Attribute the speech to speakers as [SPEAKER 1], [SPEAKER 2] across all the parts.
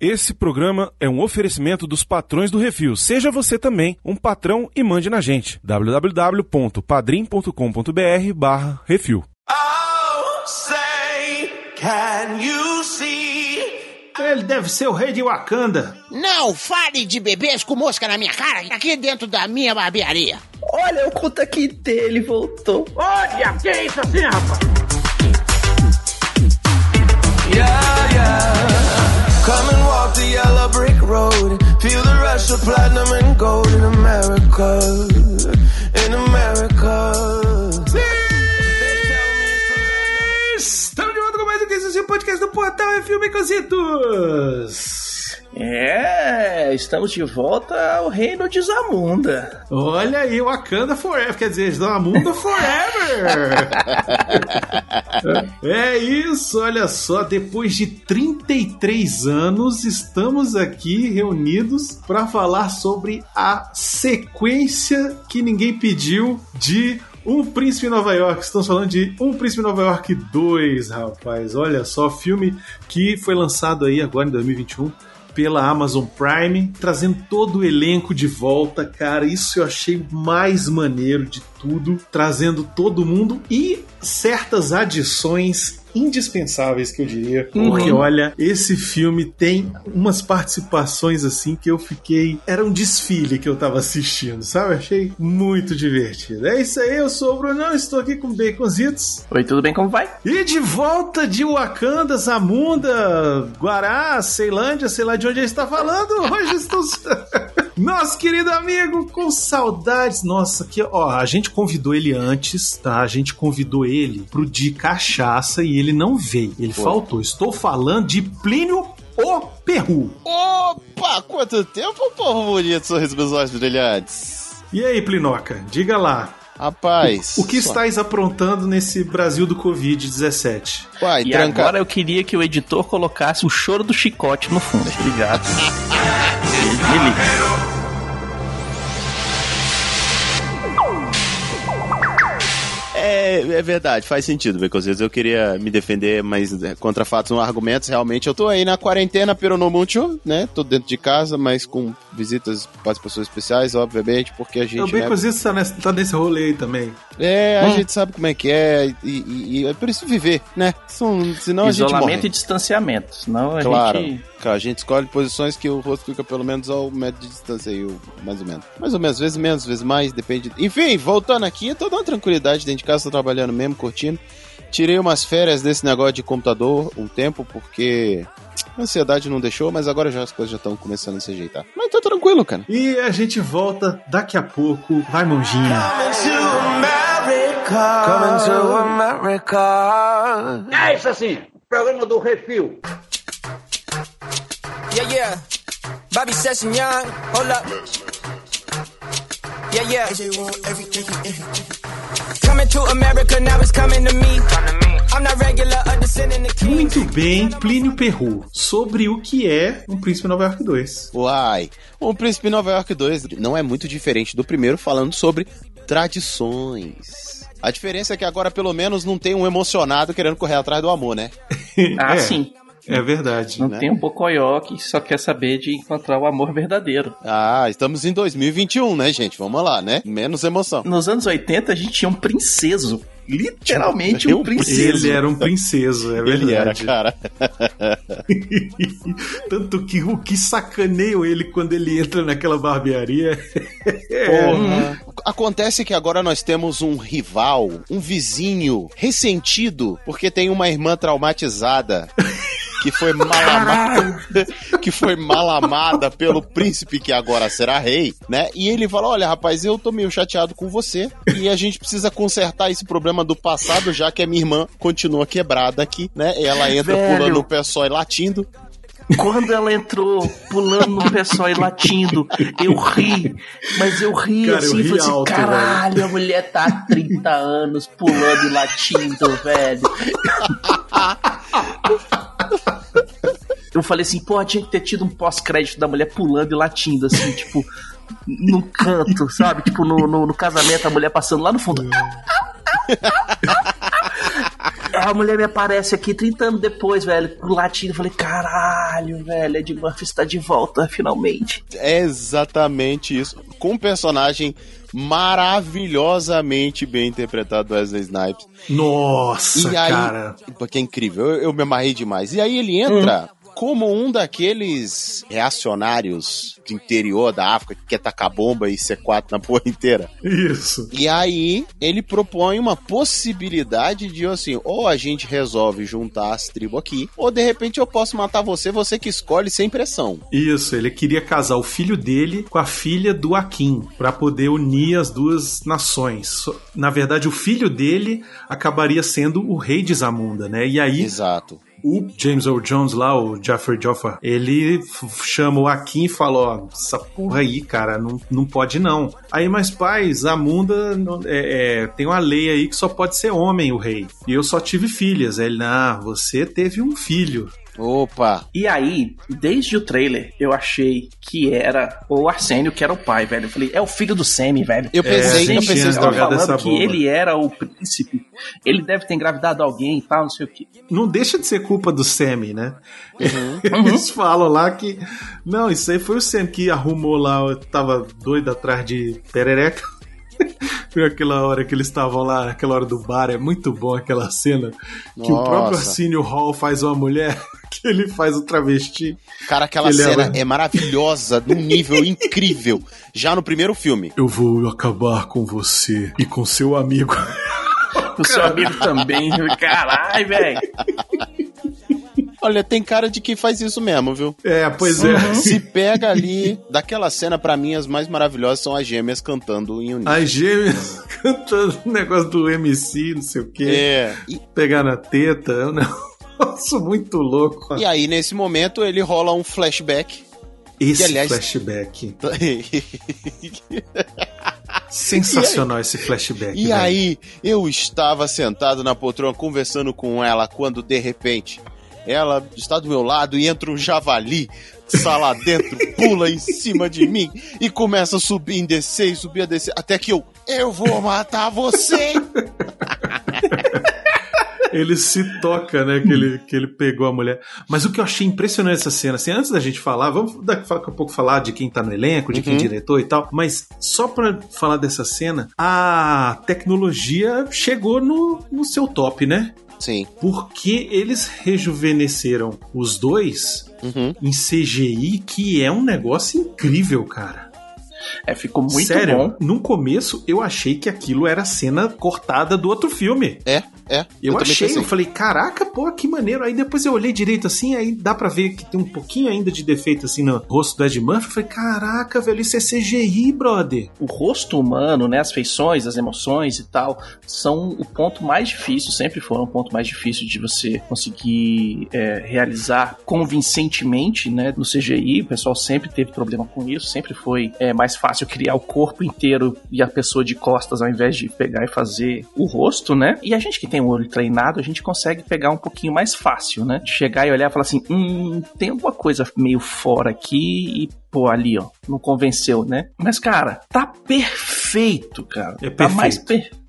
[SPEAKER 1] Esse programa é um oferecimento dos patrões do Refil. Seja você também um patrão e mande na gente. www.padrim.com.br barra Refil.
[SPEAKER 2] Oh, say, can you see?
[SPEAKER 3] Ele deve ser o rei de Wakanda.
[SPEAKER 4] Não fale de bebês com mosca na minha cara aqui dentro da minha barbearia.
[SPEAKER 5] Olha, o conta aqui dele voltou.
[SPEAKER 3] Olha, que é isso assim, rapaz?
[SPEAKER 2] Yeah, yeah. Come and walk the yellow brick road. Feel the rush of platinum and gold in America. In America.
[SPEAKER 3] Estamos de volta com mais um podcast do Portal é Filme Cositos.
[SPEAKER 5] É, estamos de volta ao reino de Zamunda.
[SPEAKER 3] Olha aí, Wakanda Forever, quer dizer, Zamunda Forever. é isso, olha só, depois de 33 anos, estamos aqui reunidos para falar sobre a sequência que ninguém pediu de um Príncipe em Nova York. Estamos falando de Um Príncipe em Nova York 2, rapaz. Olha só, filme que foi lançado aí agora em 2021 pela Amazon Prime, trazendo todo o elenco de volta, cara. Isso eu achei mais maneiro de tudo, trazendo todo mundo e certas adições indispensáveis que eu diria, porque olha, esse filme tem umas participações assim que eu fiquei, era um desfile que eu tava assistindo, sabe? Achei muito divertido. É isso aí, eu sou o Brunão, estou aqui com Baconzitos.
[SPEAKER 5] Oi, tudo bem? Como vai?
[SPEAKER 3] E de volta de Wakanda, Zamunda, Guará, Ceilândia, sei lá de onde ele está falando. Hoje estou. Nosso querido amigo, com saudades. Nossa, que ó, a gente convidou ele antes, tá? A gente convidou ele pro de cachaça e ele não veio. Ele faltou. Estou falando de Plínio o Perru.
[SPEAKER 6] Opa, quanto tempo, povo bonito, sorriso meus olhos brilhantes.
[SPEAKER 3] E aí, Plinoca, diga lá.
[SPEAKER 6] Rapaz.
[SPEAKER 3] O que
[SPEAKER 6] só-
[SPEAKER 3] estáis aprontando nesse Brasil do Covid-17?
[SPEAKER 6] Uai,
[SPEAKER 5] E
[SPEAKER 6] tranca...
[SPEAKER 5] agora eu queria que o editor colocasse o choro do chicote no fundo. Obrigado. Me
[SPEAKER 6] É, é verdade, faz sentido, Becositos. Eu queria me defender, mas é, contra fatos não argumentos. Realmente, eu tô aí na quarentena, pero no mucho, né? Tô dentro de casa, mas com visitas, participações especiais, obviamente, porque a gente. né,
[SPEAKER 3] Baconzitos tá nesse, tá nesse rolê aí também.
[SPEAKER 6] É, a gente sabe como é que é, e, e- e é por isso viver, né? Senão a gente
[SPEAKER 5] Isolamento e distanciamento. Senão a
[SPEAKER 6] Claro.
[SPEAKER 5] gente.
[SPEAKER 6] Claro, a gente escolhe posições que o rosto fica pelo menos ao metro de distância aí, mais ou menos. Mais ou menos, vezes menos, vezes mais, depende. Enfim, voltando aqui, eu tô dando tranquilidade dentro de casa, tô trabalhando mesmo, curtindo. Tirei umas férias desse negócio de computador um tempo, porque a ansiedade não deixou, mas agora já as coisas já estão começando a se ajeitar. Mas tô tranquilo, cara.
[SPEAKER 3] E a gente volta daqui a pouco. Vai, mãozinha.
[SPEAKER 2] Coming to America. Coming to America.
[SPEAKER 7] É isso assim, programa do Refil.
[SPEAKER 8] Yeah, yeah. Bobby Session Young, hold up. Yeah, yeah.
[SPEAKER 3] Muito bem, Plínio Perru, sobre o que é um Príncipe Nova York 2.
[SPEAKER 6] Uai, o Príncipe Nova York 2 não é muito diferente do primeiro, falando sobre tradições. A diferença é que agora, pelo menos, não tem um emocionado querendo correr atrás do amor, né?
[SPEAKER 5] Ah,
[SPEAKER 3] É.
[SPEAKER 5] sim.
[SPEAKER 3] É verdade.
[SPEAKER 5] Não
[SPEAKER 6] né?
[SPEAKER 5] tem um bocoió que só quer saber de encontrar o amor verdadeiro.
[SPEAKER 6] Ah, estamos em 2021, né, gente? Vamos lá, né? Menos emoção.
[SPEAKER 5] Nos anos 80 a gente tinha um princeso. Literalmente um princeso.
[SPEAKER 3] Ele era um princeso, é
[SPEAKER 6] Ele era,
[SPEAKER 3] verdade.
[SPEAKER 6] cara.
[SPEAKER 3] Tanto que o que sacaneiam ele quando ele entra naquela barbearia.
[SPEAKER 6] Porra. Acontece que agora nós temos um rival, um vizinho ressentido, porque tem uma irmã traumatizada. Que foi mal amada, que foi mal amada pelo príncipe que agora será rei, né? E ele fala: Olha, rapaz, eu tô meio chateado com você e a gente precisa consertar esse problema do passado, já que a minha irmã continua quebrada aqui, né? Ela entra
[SPEAKER 5] Velho.
[SPEAKER 6] pulando o pé só e latindo.
[SPEAKER 5] Quando ela entrou pulando no pé só e latindo, eu ri. Mas eu ri
[SPEAKER 3] Cara, eu
[SPEAKER 5] assim,
[SPEAKER 3] ri
[SPEAKER 5] falei assim,
[SPEAKER 3] alto,
[SPEAKER 5] caralho, a mulher tá há 30 anos pulando e latindo, velho. Eu falei assim, pô, tinha que ter tido um pós-crédito da mulher pulando e latindo, assim, tipo, num canto, sabe? Tipo, no, no, no casamento, a mulher passando lá no fundo. a mulher me aparece aqui 30 anos depois, velho, latindo. Eu falei, caralho, velho, Ed Murphy está de volta, finalmente.
[SPEAKER 6] É exatamente isso. Com um personagem maravilhosamente bem interpretado do Wesley Snipes.
[SPEAKER 3] Nossa,
[SPEAKER 6] e aí,
[SPEAKER 3] cara.
[SPEAKER 6] porque é incrível, eu, eu me amarrei demais. E aí ele entra como um daqueles reacionários do interior da África que quer tacar bomba e C4 na porra inteira.
[SPEAKER 3] Isso.
[SPEAKER 6] E aí ele propõe uma possibilidade de assim, ou a gente resolve juntar as tribos aqui, ou de repente eu posso matar você, você que escolhe sem pressão.
[SPEAKER 3] Isso, ele queria casar o filho dele com a filha do Akin para poder unir as duas nações. Na verdade, o filho dele acabaria sendo o rei de Zamunda, né? E aí
[SPEAKER 6] Exato.
[SPEAKER 3] O James Earl Jones lá, o Jeffrey Joffa, ele chama o Akin e fala, ó, essa porra aí, cara, não, não pode não. Aí, mas pai, Zamunda não- é, é, tem uma lei aí que só pode ser homem o rei. E eu só tive filhas. Ele, não, você teve um filho.
[SPEAKER 6] Opa,
[SPEAKER 5] E aí, desde o trailer, eu achei que era o Arsênio que era o pai, velho. Eu falei, é o filho do Semi, velho.
[SPEAKER 6] eu pensei,
[SPEAKER 3] sim,
[SPEAKER 6] eu pensei
[SPEAKER 3] essa
[SPEAKER 5] falando que
[SPEAKER 3] bomba.
[SPEAKER 5] ele era o príncipe. Ele deve ter engravidado alguém e tal, não sei o que.
[SPEAKER 3] não deixa de ser culpa do Sammy, né?
[SPEAKER 5] Uhum.
[SPEAKER 3] Eles falam lá que. Não, isso aí foi o Sammy que arrumou lá, tava doido atrás de perereca. Foi aquela hora que eles estavam lá, aquela hora do bar, é muito bom aquela cena que o
[SPEAKER 6] Nossa.
[SPEAKER 3] próprio Arsenio Hall faz uma mulher, que ele faz o travesti.
[SPEAKER 6] cara, aquela cena
[SPEAKER 3] era-
[SPEAKER 6] é maravilhosa, num nível incrível. Já no primeiro filme.
[SPEAKER 3] Eu vou acabar com você e com seu amigo.
[SPEAKER 5] O seu amigo também. Caralho, velho.
[SPEAKER 6] Olha, tem cara de que faz isso mesmo, viu?
[SPEAKER 3] É, pois é.
[SPEAKER 6] Se pega ali, daquela cena, pra mim, as mais maravilhosas são as gêmeas cantando em uníssono.
[SPEAKER 3] As gêmeas cantando o negócio do MC, não sei o quê.
[SPEAKER 6] É. E,
[SPEAKER 3] Pegar na teta, é um negócio muito louco.
[SPEAKER 6] e aí, nesse momento, ele rola um flashback.
[SPEAKER 3] Esse
[SPEAKER 6] que, aliás-
[SPEAKER 3] flashback. Sensacional esse flashback.
[SPEAKER 6] E
[SPEAKER 3] velho.
[SPEAKER 6] aí, eu estava sentado na poltrona conversando com ela quando de repente ela está do meu lado e entra um javali, sala dentro, pula em cima de mim e começa a subir em descer e subir a descer, até que eu, eu vou matar você!
[SPEAKER 3] Ele se toca, né? Que ele, que ele pegou a mulher. Mas o que eu achei impressionante nessa cena, assim, antes da gente falar, vamos daqui a pouco falar de quem tá no elenco, de quem diretor e tal, mas só pra falar dessa cena, a tecnologia chegou no, no seu top, né?
[SPEAKER 6] Sim.
[SPEAKER 3] Porque eles rejuvenesceram os dois
[SPEAKER 6] Uhum.
[SPEAKER 3] em CGI, que é um negócio incrível, cara.
[SPEAKER 5] É, ficou muito
[SPEAKER 3] Sério,
[SPEAKER 5] bom.
[SPEAKER 3] no começo eu achei que aquilo era cena cortada do outro filme.
[SPEAKER 6] É, é.
[SPEAKER 3] Eu,
[SPEAKER 6] também
[SPEAKER 3] achei, eu falei, caraca, pô, que maneiro. Aí depois eu olhei direito assim, aí dá pra ver que tem um pouquinho ainda de defeito assim no rosto do Ed Murphy. Eu falei, caraca, velho, isso é CGI, brother.
[SPEAKER 5] O rosto humano, né, as feições, as emoções e tal, são o ponto mais difícil, sempre foram o ponto mais difícil de você conseguir é, realizar convincentemente, né, no CGI. O pessoal sempre teve problema com isso, sempre foi é, mais fácil criar o corpo inteiro e a pessoa de costas ao invés de pegar e fazer o rosto, né? E a gente que tem o olho treinado, a gente consegue pegar um pouquinho mais fácil, né? De chegar e olhar e falar assim, hum, tem alguma coisa meio fora aqui e pô, ali, ó, não convenceu, né? Mas, cara, tá perfeito, cara.
[SPEAKER 3] É
[SPEAKER 5] Tá mais,
[SPEAKER 3] perfeito.
[SPEAKER 5] per...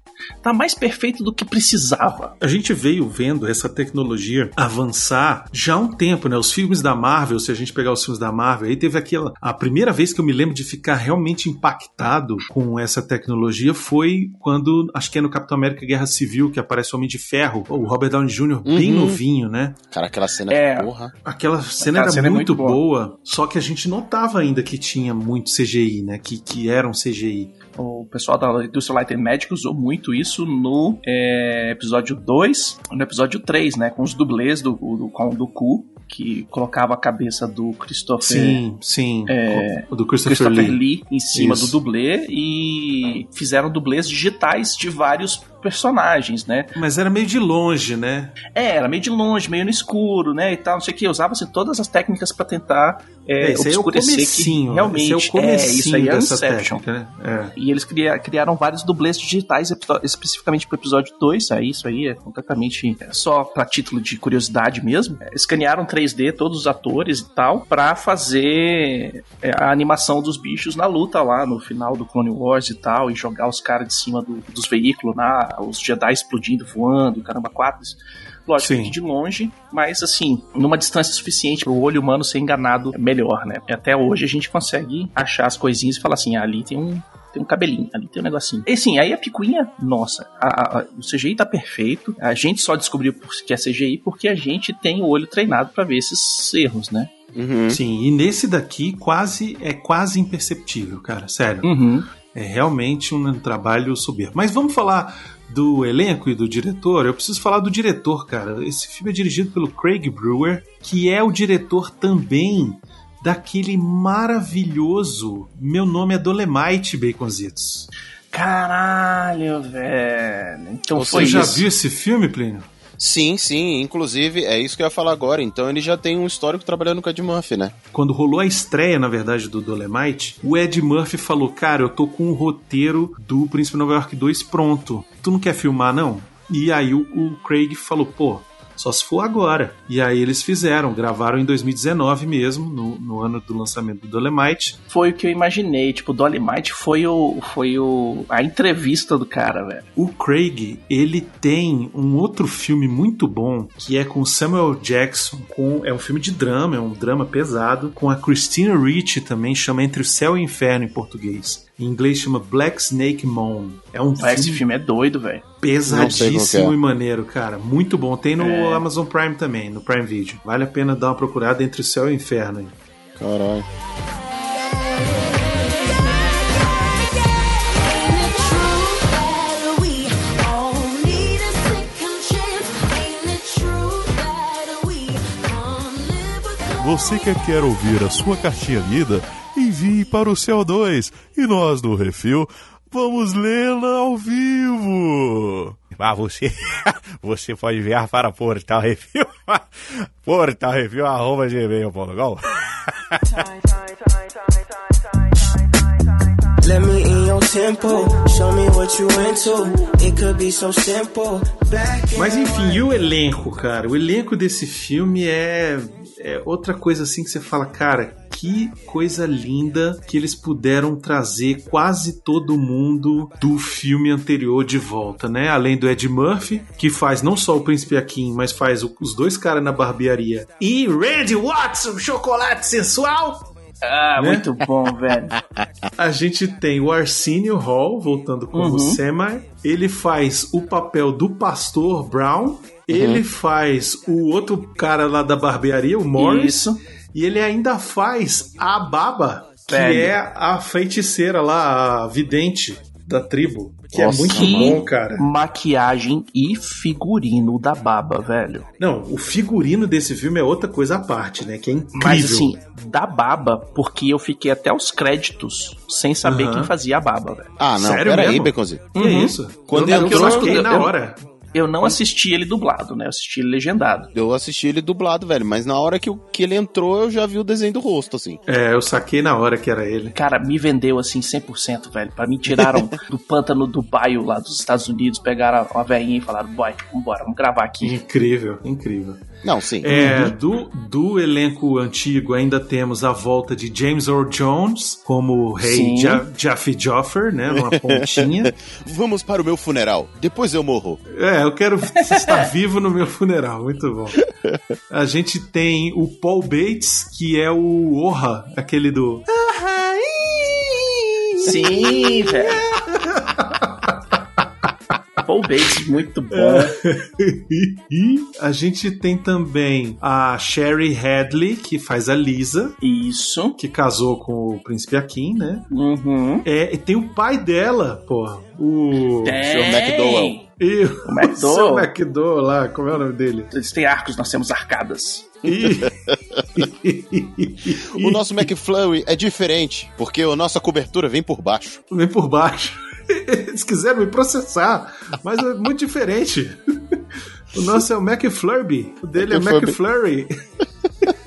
[SPEAKER 5] tá mais perfeito do que precisava.
[SPEAKER 3] A gente veio vendo essa tecnologia avançar já há um tempo, né? Os filmes da Marvel, se a gente pegar os filmes da Marvel, aí teve aquela. A primeira vez que eu me lembro de ficar realmente impactado com essa tecnologia foi quando, acho que é no Capitão América Guerra Civil, que aparece o Homem de Ferro, o Robert Downey Jr., bem
[SPEAKER 6] Uhum.
[SPEAKER 3] novinho, né?
[SPEAKER 6] Cara, aquela cena,
[SPEAKER 5] É.
[SPEAKER 6] porra.
[SPEAKER 3] Aquela cena
[SPEAKER 5] Aquela
[SPEAKER 3] era
[SPEAKER 5] cena é
[SPEAKER 3] muito,
[SPEAKER 5] muito
[SPEAKER 3] boa, só que a gente notava ainda que tinha muito CGI, né? Que, que era um CGI.
[SPEAKER 5] O pessoal da indústria Light and Magic usou muito isso no é, episódio 2, no episódio 3, né? Com os dublês do, do, com do Ku, que colocava a cabeça do Christopher,
[SPEAKER 3] Sim, sim.
[SPEAKER 5] É,
[SPEAKER 3] do Christopher,
[SPEAKER 5] Christopher
[SPEAKER 3] Lee.
[SPEAKER 5] Lee em cima
[SPEAKER 3] Isso.
[SPEAKER 5] do dublê e fizeram dublês digitais de vários personagens, né?
[SPEAKER 3] Mas era meio de longe, né?
[SPEAKER 5] É, era meio de longe, meio no escuro, né, e tal, não sei o que. Usava-se todas as técnicas pra tentar é,
[SPEAKER 3] É, é
[SPEAKER 5] obscurecer que realmente
[SPEAKER 3] esse é o comecinho
[SPEAKER 5] isso aí é
[SPEAKER 3] dessa
[SPEAKER 5] Inception.
[SPEAKER 3] técnica, né? É.
[SPEAKER 5] E eles cria- criaram vários dublês digitais especificamente pro episódio 2. Aí isso aí é completamente é, só pra título de curiosidade mesmo. É, Escanearam 3D todos os atores e tal pra fazer é, a animação dos bichos na luta lá no final do Clone Wars e tal. Tal, e jogar os caras de cima do- dos veículos, lá, os Jedi explodindo, voando, caramba, quatro. Lógico,
[SPEAKER 3] Sim.
[SPEAKER 5] que de longe, mas assim, numa distância suficiente para o olho humano ser enganado melhor, né? E até hoje a gente consegue achar as coisinhas e falar assim, ah, ali tem um. Tem um cabelinho, ali tem um negocinho. E assim, aí a picuinha, nossa, a- a- o CGI tá perfeito. A gente só descobriu por- que é CGI porque a gente tem o olho treinado para ver esses erros, né?
[SPEAKER 6] Uhum.
[SPEAKER 3] Sim, e nesse daqui quase é quase imperceptível, cara, sério.
[SPEAKER 5] Uhum.
[SPEAKER 3] É realmente um trabalho soberbo. Mas vamos falar do elenco e do diretor? Eu preciso falar do diretor, cara. Esse filme é dirigido pelo Craig Brewer, que é o diretor também daquele maravilhoso Meu Nome é Dolemite, Baconzitos.
[SPEAKER 5] Caralho, velho. Então
[SPEAKER 3] Você já
[SPEAKER 5] isso.
[SPEAKER 3] viu esse filme, Plínio?
[SPEAKER 6] Sim, sim. Inclusive, é isso que eu ia falar agora. Então ele já tem um histórico trabalhando com a Ed Murphy, né?
[SPEAKER 3] Quando rolou a estreia, na verdade, do Dolemite, o Ed Murphy falou: Cara, eu tô com o roteiro do Príncipe Nova York 2 pronto. Tu não quer filmar, não? E aí o, o Craig falou: Pô, só se for agora. E aí eles fizeram, gravaram em 2019 mesmo, no, no ano do lançamento do Dolemite.
[SPEAKER 5] Foi o que eu imaginei. Tipo, o Dolomite foi o. Foi o. a entrevista do cara, velho.
[SPEAKER 3] O Craig, ele tem um outro filme muito bom, que é com Samuel Jackson, com é um filme de drama, é um drama pesado, com a Christina Ricci também, chama Entre o Céu e o Inferno em português. Em inglês chama Black Snake Moan. É um
[SPEAKER 5] Ah, Esse
[SPEAKER 3] filme
[SPEAKER 5] filme é doido, velho.
[SPEAKER 3] Pesadíssimo
[SPEAKER 6] é.
[SPEAKER 3] e maneiro, cara. Muito bom. Tem no
[SPEAKER 5] É.
[SPEAKER 3] Amazon Prime também, no Prime Video. Vale a pena dar uma procurada entre o céu e o inferno. aí.
[SPEAKER 6] Caralho.
[SPEAKER 9] Você que quer ouvir a sua cartinha lida, para o CO2 e nós do Refil vamos lê-la ao vivo.
[SPEAKER 10] Ah, você, você pode enviar para Portal Review, Portal Review, arroba gmail.com.
[SPEAKER 8] Let me in your tempo. Show me what you into. It could be so simple.
[SPEAKER 3] Mas enfim, e o elenco, cara? O elenco desse filme é, é outra coisa assim que você fala, cara, que coisa linda que eles puderam trazer quase todo mundo do filme anterior de volta, né? Além do Ed Murphy, que faz não só o Príncipe Akin, mas faz os dois caras na barbearia. E Randy Watson, chocolate sensual!
[SPEAKER 5] Ah,
[SPEAKER 3] Né?
[SPEAKER 5] muito bom, velho.
[SPEAKER 3] A gente tem o Arsenio Hall, voltando como
[SPEAKER 5] Uhum.
[SPEAKER 3] Semi. Ele faz o papel do pastor Brown. Ele faz o outro cara lá da barbearia, o Morris.
[SPEAKER 5] Isso.
[SPEAKER 3] E ele ainda faz a Baba, que
[SPEAKER 5] Velho.
[SPEAKER 3] é a feiticeira lá, a vidente da tribo. Que
[SPEAKER 6] Nossa,
[SPEAKER 3] é muito
[SPEAKER 5] Que
[SPEAKER 3] bom, cara.
[SPEAKER 5] maquiagem e figurino da baba, velho.
[SPEAKER 3] Não, o figurino desse filme é outra coisa à parte, né? Que é incrível.
[SPEAKER 5] Mas assim, da baba, porque eu fiquei até os créditos sem saber
[SPEAKER 3] Aham.
[SPEAKER 5] quem fazia a baba, velho.
[SPEAKER 6] Ah, não,
[SPEAKER 3] Sério
[SPEAKER 6] peraí,
[SPEAKER 3] mesmo?
[SPEAKER 6] Baconzinho.
[SPEAKER 3] que
[SPEAKER 5] Uhum.
[SPEAKER 3] isso?
[SPEAKER 6] Quando
[SPEAKER 3] eu,
[SPEAKER 6] entrou-
[SPEAKER 3] eu saquei na
[SPEAKER 5] eu-
[SPEAKER 3] hora.
[SPEAKER 5] Eu não assisti ele dublado, né? Eu assisti ele legendado.
[SPEAKER 6] Eu assisti ele dublado, velho, mas na hora que, o- que ele entrou, eu já vi o desenho do rosto, assim.
[SPEAKER 3] É, eu saquei na hora que era ele.
[SPEAKER 5] Cara, me vendeu assim 100%, velho. Pra mim tiraram do pântano do bairro lá dos Estados Unidos, pegaram a velhinha e falaram: boy, vambora, vamos gravar aqui.
[SPEAKER 3] Incrível, incrível.
[SPEAKER 6] Não, sim.
[SPEAKER 3] É, do, do elenco antigo ainda temos a volta de James Earl Jones como o rei ja Jaffe Joffer, né? Numa pontinha.
[SPEAKER 6] Vamos para o meu funeral. Depois eu morro.
[SPEAKER 3] É, eu quero estar vivo no meu funeral, muito bom. A gente tem o Paul Bates, que é o Orra, aquele do.
[SPEAKER 5] Sim, velho. Paul Bates, muito bom.
[SPEAKER 3] e a gente tem também a Sherry Hadley, que faz a Lisa,
[SPEAKER 5] Isso.
[SPEAKER 3] que casou com o príncipe Akin, né?
[SPEAKER 5] Uhum.
[SPEAKER 3] É, e tem o pai dela, porra, o.
[SPEAKER 5] Tem.
[SPEAKER 6] McDowell.
[SPEAKER 3] E
[SPEAKER 5] O McDowell.
[SPEAKER 3] seu McDowell lá, como é o nome dele?
[SPEAKER 5] Eles têm arcos, nós temos arcadas.
[SPEAKER 6] O nosso McFlurry é diferente, porque a nossa cobertura vem por baixo.
[SPEAKER 3] Vem por baixo. Eles quiseram me processar, mas é muito diferente. O nosso é o McFlurby, o dele é. McFlurry.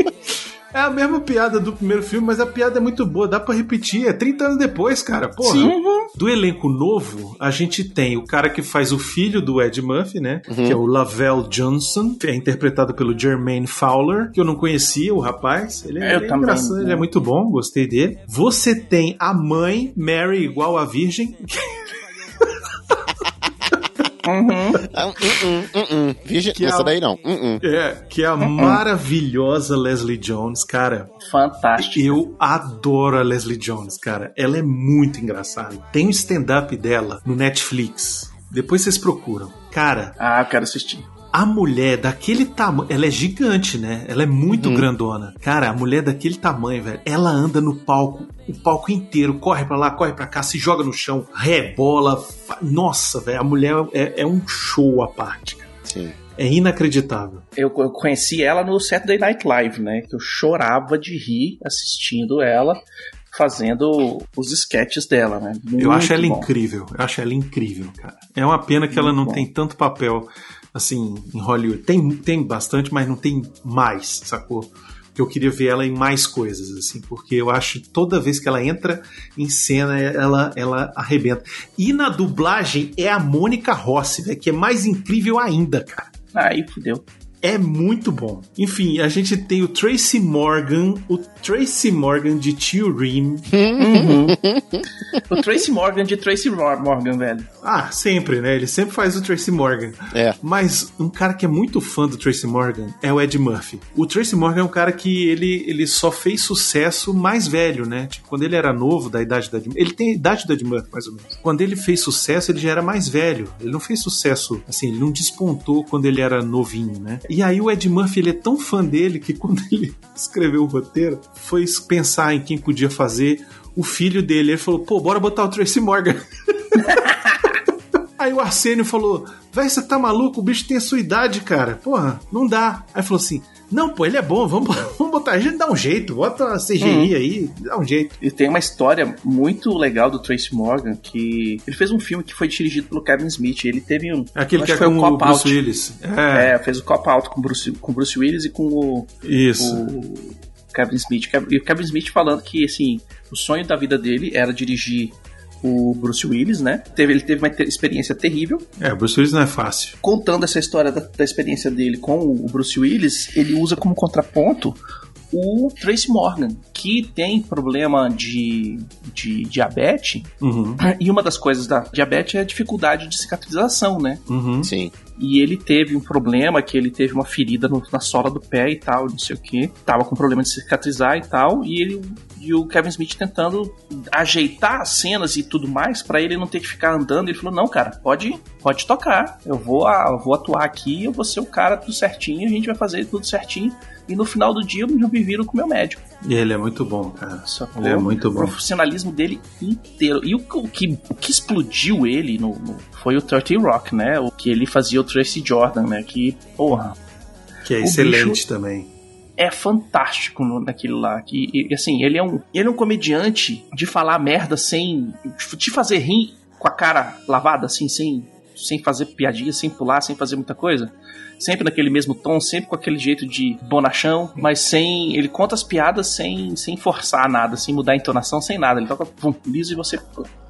[SPEAKER 3] É a mesma piada do primeiro filme, mas a piada é muito boa, dá pra repetir. É 30 anos depois, cara. Porra.
[SPEAKER 5] Sim.
[SPEAKER 3] Do elenco novo, a gente tem o cara que faz o filho do Ed Murphy, né? Que é o Lavelle Johnson, que é interpretado pelo Jermaine Fowler, que eu não conhecia o rapaz. Ele é,
[SPEAKER 5] Eu
[SPEAKER 3] ele é
[SPEAKER 5] também,
[SPEAKER 3] engraçado,
[SPEAKER 5] né?
[SPEAKER 3] ele é muito bom, gostei dele. Você tem a mãe, Mary igual a Virgem.
[SPEAKER 6] Ah, hum, hum, hum, hum. Virgem,
[SPEAKER 3] Que
[SPEAKER 6] essa daí não. Hum, hum.
[SPEAKER 3] É, que é a maravilhosa Leslie Jones, cara.
[SPEAKER 5] Fantástico.
[SPEAKER 3] Eu adoro a Leslie Jones, cara. Ela é muito engraçada. Tem um stand-up dela no Netflix. Depois vocês procuram. Cara,
[SPEAKER 5] Ah, eu quero assistir.
[SPEAKER 3] A mulher daquele tamanho. Ela é gigante, né? Ela é muito grandona. Cara, a mulher daquele tamanho, velho. Ela anda no palco, o palco inteiro. Corre pra lá, corre pra cá, se joga no chão, rebola. fa- Nossa, velho. A mulher é, é um show à parte, cara.
[SPEAKER 6] Sim.
[SPEAKER 3] É inacreditável.
[SPEAKER 5] Eu, eu conheci ela no Saturday Night Live, né? Que eu chorava de rir assistindo ela fazendo os sketches dela, né?
[SPEAKER 3] Eu
[SPEAKER 5] Muito
[SPEAKER 3] acho ela
[SPEAKER 5] bom.
[SPEAKER 3] incrível. Eu acho ela incrível, cara. É uma pena que ela não
[SPEAKER 5] Muito bom.
[SPEAKER 3] tem tanto papel assim em Hollywood. Tem, tem bastante, mas não tem mais, sacou? Que eu queria ver ela em mais coisas, assim, porque eu acho toda vez que ela entra em cena, ela, ela arrebenta. E na dublagem é a Mônica Rossi, que é mais incrível ainda, cara.
[SPEAKER 5] Aí fudeu.
[SPEAKER 3] É muito bom. Enfim, a gente tem o Tracy Morgan, o Tracy Morgan de Tio Ream.
[SPEAKER 5] O Tracy Morgan de Tracy Mor- Morgan, velho.
[SPEAKER 3] Ah, sempre, né? Ele sempre faz o Tracy Morgan.
[SPEAKER 6] É.
[SPEAKER 3] Mas um cara que é muito fã do Tracy Morgan é o Ed Murphy. O Tracy Morgan é um cara que ele, ele só fez sucesso mais velho, né? Tipo, quando ele era novo, da idade da Ed Ele tem a idade do Ed Murphy, mais ou menos. Quando ele fez sucesso, ele já era mais velho. Ele não fez sucesso, assim, ele não despontou quando ele era novinho, né? E aí o Ed Murphy, ele é tão fã dele que quando ele escreveu o roteiro, foi pensar em quem podia fazer o filho dele. Ele falou, pô, bora botar o Tracy Morgan. Aí o Arsênio falou: Véi, você tá maluco? O bicho tem a sua idade, cara. Porra, não dá. Aí falou assim: Não, pô, ele é bom, vamos, vamos botar. A gente dá um jeito, bota a CGI
[SPEAKER 5] Uhum.
[SPEAKER 3] aí, dá um jeito.
[SPEAKER 5] E tem uma história muito legal do Tracy Morgan que ele fez um filme que foi dirigido pelo Kevin Smith. Ele teve um.
[SPEAKER 3] Aquele que é
[SPEAKER 5] foi
[SPEAKER 3] com
[SPEAKER 5] o
[SPEAKER 3] o
[SPEAKER 5] Cop
[SPEAKER 3] Bruce
[SPEAKER 5] Out.
[SPEAKER 3] Willis. É,
[SPEAKER 5] É, fez o Cop Out com Bruce, com Bruce Willis e com o,
[SPEAKER 3] isso.
[SPEAKER 5] o Kevin Smith. E o Kevin Smith falando que, assim, o sonho da vida dele era dirigir o Bruce Willis, né? Teve, ele teve uma experiência terrível.
[SPEAKER 3] É, o Bruce Willis não é fácil.
[SPEAKER 5] Contando essa história da, da experiência dele com o Bruce Willis, ele usa como contraponto o Tracy Morgan, que tem problema de, de diabetes.
[SPEAKER 3] Uhum,
[SPEAKER 5] E uma das coisas da diabetes é a dificuldade de cicatrização, né?
[SPEAKER 3] uhum.
[SPEAKER 6] Sim.
[SPEAKER 5] E ele teve um problema, que ele teve uma ferida no- na sola do pé e tal, não sei o que. Tava com problema de cicatrizar e tal. E ele e o Kevin Smith tentando ajeitar as cenas e tudo mais pra ele não ter que ficar andando. Ele falou: "Não, cara, pode, pode tocar. Eu vou, a- eu vou atuar aqui, eu vou ser o cara tudo certinho, a gente vai fazer tudo certinho. E no final do dia eu me viro com o meu médico.
[SPEAKER 3] E ele é muito bom, cara.
[SPEAKER 5] Só
[SPEAKER 3] Ele é muito
[SPEAKER 5] O
[SPEAKER 3] bom.
[SPEAKER 5] profissionalismo dele inteiro. E o, que- o que, o que explodiu ele no, no- foi o 30 Rock, né? O que ele fazia o Tracy Jordan, né? Que, porra,
[SPEAKER 3] Que é
[SPEAKER 5] O
[SPEAKER 3] excelente também.
[SPEAKER 5] é fantástico naquilo lá. Que, e, assim, ele é, um, ele é um comediante de falar merda sem. te fazer rir com a cara lavada, assim, sem, sem fazer piadinha, sem pular, sem fazer muita coisa. Sempre naquele mesmo tom, sempre com aquele jeito de bonachão, mas sem. Ele conta as piadas sem, sem forçar nada, sem mudar a entonação, sem nada. Ele toca pum, liso e você.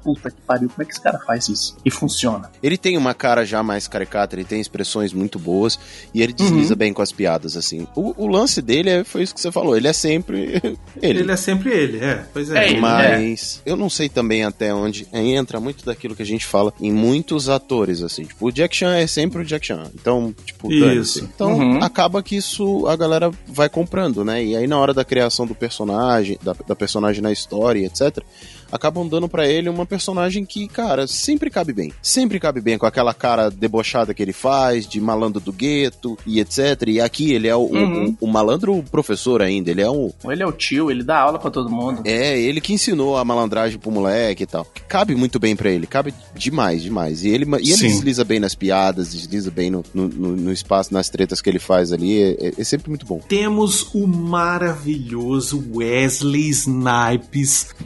[SPEAKER 5] Puta que pariu, como é que esse cara faz isso? E funciona.
[SPEAKER 6] Ele tem uma cara já mais caricata, ele tem expressões muito boas e ele desliza bem com as piadas, assim. O, o lance dele é, foi isso que você falou, ele é sempre ele.
[SPEAKER 3] Ele é sempre ele, é. Pois é.
[SPEAKER 5] É ele.
[SPEAKER 6] Mas eu não sei também até onde entra muito daquilo que a gente fala em muitos atores, assim. Tipo, o Jack Chan é sempre o Jack Chan. Então, tipo,
[SPEAKER 3] Isso.
[SPEAKER 6] Então,
[SPEAKER 5] Uhum.
[SPEAKER 6] acaba que isso a galera vai comprando, né? E aí, na hora da criação do personagem, da, da personagem na história, etc., acabam dando pra ele uma personagem que, cara, sempre cabe bem. Sempre cabe bem com aquela cara debochada que ele faz, de malandro do gueto e etc. E aqui ele é o, o-
[SPEAKER 5] Uhum.
[SPEAKER 6] o malandro professor ainda, ele é um,
[SPEAKER 5] Ele é o tio, ele dá aula pra todo mundo.
[SPEAKER 6] é, ele que ensinou a malandragem pro moleque e tal. Cabe muito bem pra ele, cabe demais, demais. E ele, e ele
[SPEAKER 3] Sim.
[SPEAKER 6] desliza bem nas piadas, desliza bem no, no, no- espaço, nas tretas que ele faz ali. É, é sempre muito bom.
[SPEAKER 3] Temos o maravilhoso Wesley Snipes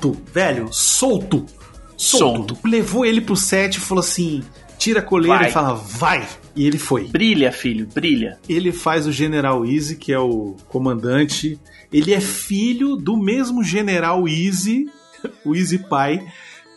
[SPEAKER 3] solto, velho, solto. Solto.
[SPEAKER 5] Solto.
[SPEAKER 3] Levou ele pro set e falou assim: tira a coleira
[SPEAKER 5] Vai.
[SPEAKER 3] e fala, vai! E ele foi.
[SPEAKER 5] Brilha, filho, brilha.
[SPEAKER 3] Ele faz o General Easy, que é o comandante. Ele é filho do mesmo General Easy, o Easy Pai,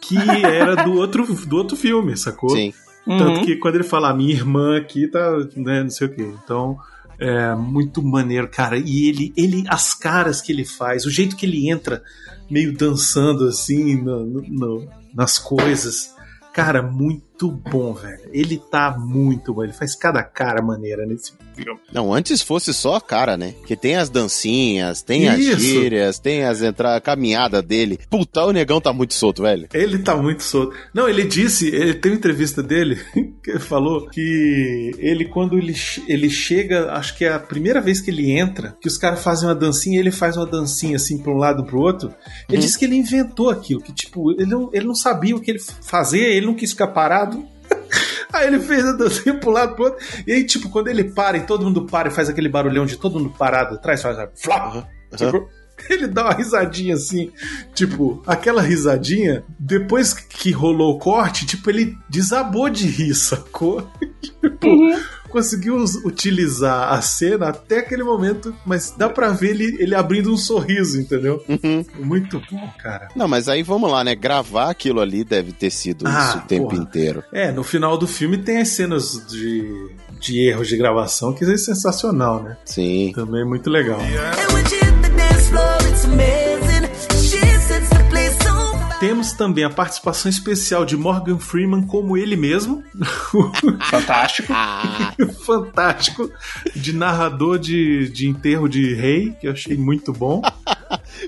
[SPEAKER 3] que era do outro, do outro filme, sacou?
[SPEAKER 6] Sim.
[SPEAKER 3] Tanto
[SPEAKER 5] Uhum.
[SPEAKER 3] que quando ele fala, "Ah, minha irmã aqui tá, né, não sei o quê. Então, é muito maneiro, cara. E ele, ele, as caras que ele faz, o jeito que ele entra meio dançando assim no- no- no- nas coisas. Cara, muito bom, velho. Ele tá muito bom. Ele faz cada cara maneira nesse filme.
[SPEAKER 6] Não, antes fosse só a cara, né? Que tem as dancinhas, tem as
[SPEAKER 3] Isso.
[SPEAKER 6] gírias, tem as entradas, a caminhada dele. Puta, o negão tá muito solto, velho.
[SPEAKER 3] Ele tá muito solto. Não, ele disse, ele tem uma entrevista dele que ele falou que ele, quando ele, ele chega, acho que é a primeira vez que ele entra, que os caras fazem uma dancinha, ele faz uma dancinha assim pra um lado e pro outro. Ele disse que ele inventou aquilo, que tipo, ele não, ele não sabia o que ele fazia, ele não quis ficar parado. Aí ele fez a dancinha pro lado pro outro. E aí, tipo, quando ele para e todo mundo para e faz aquele barulhão de todo mundo parado atrás, faz a flap. Tipo, ele dá uma risadinha assim, tipo, aquela risadinha, depois que rolou o corte, tipo, ele desabou de rir, sacou? tipo, conseguiu us- utilizar a cena até aquele momento, mas dá pra ver ele, ele abrindo um sorriso, entendeu? Muito bom, cara.
[SPEAKER 6] Não, mas aí vamos lá, né? Gravar aquilo ali deve ter sido
[SPEAKER 3] Ah,
[SPEAKER 6] isso o tempo
[SPEAKER 3] porra.
[SPEAKER 6] inteiro.
[SPEAKER 3] É, no final do filme tem as cenas de, de erros de gravação, que é sensacional, né?
[SPEAKER 6] Sim.
[SPEAKER 3] Também é muito legal. Temos também a participação especial de Morgan Freeman como ele mesmo.
[SPEAKER 5] Fantástico.
[SPEAKER 3] Fantástico. De narrador de, de enterro de rei, que eu achei muito bom.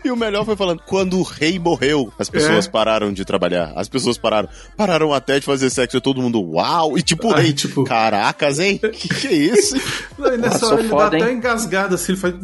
[SPEAKER 6] E o melhor foi falando, quando o rei morreu, as pessoas
[SPEAKER 3] É.
[SPEAKER 6] pararam de trabalhar. As pessoas pararam. Pararam até de fazer sexo e todo mundo, uau! E tipo,
[SPEAKER 3] Aí,
[SPEAKER 6] rei,
[SPEAKER 3] tipo-
[SPEAKER 6] caracas, hein? Que que é isso?
[SPEAKER 3] Não, e nessa
[SPEAKER 5] Nossa,
[SPEAKER 3] hora ele
[SPEAKER 5] foda,
[SPEAKER 3] dá até
[SPEAKER 5] hein?
[SPEAKER 3] engasgado assim, ele faz.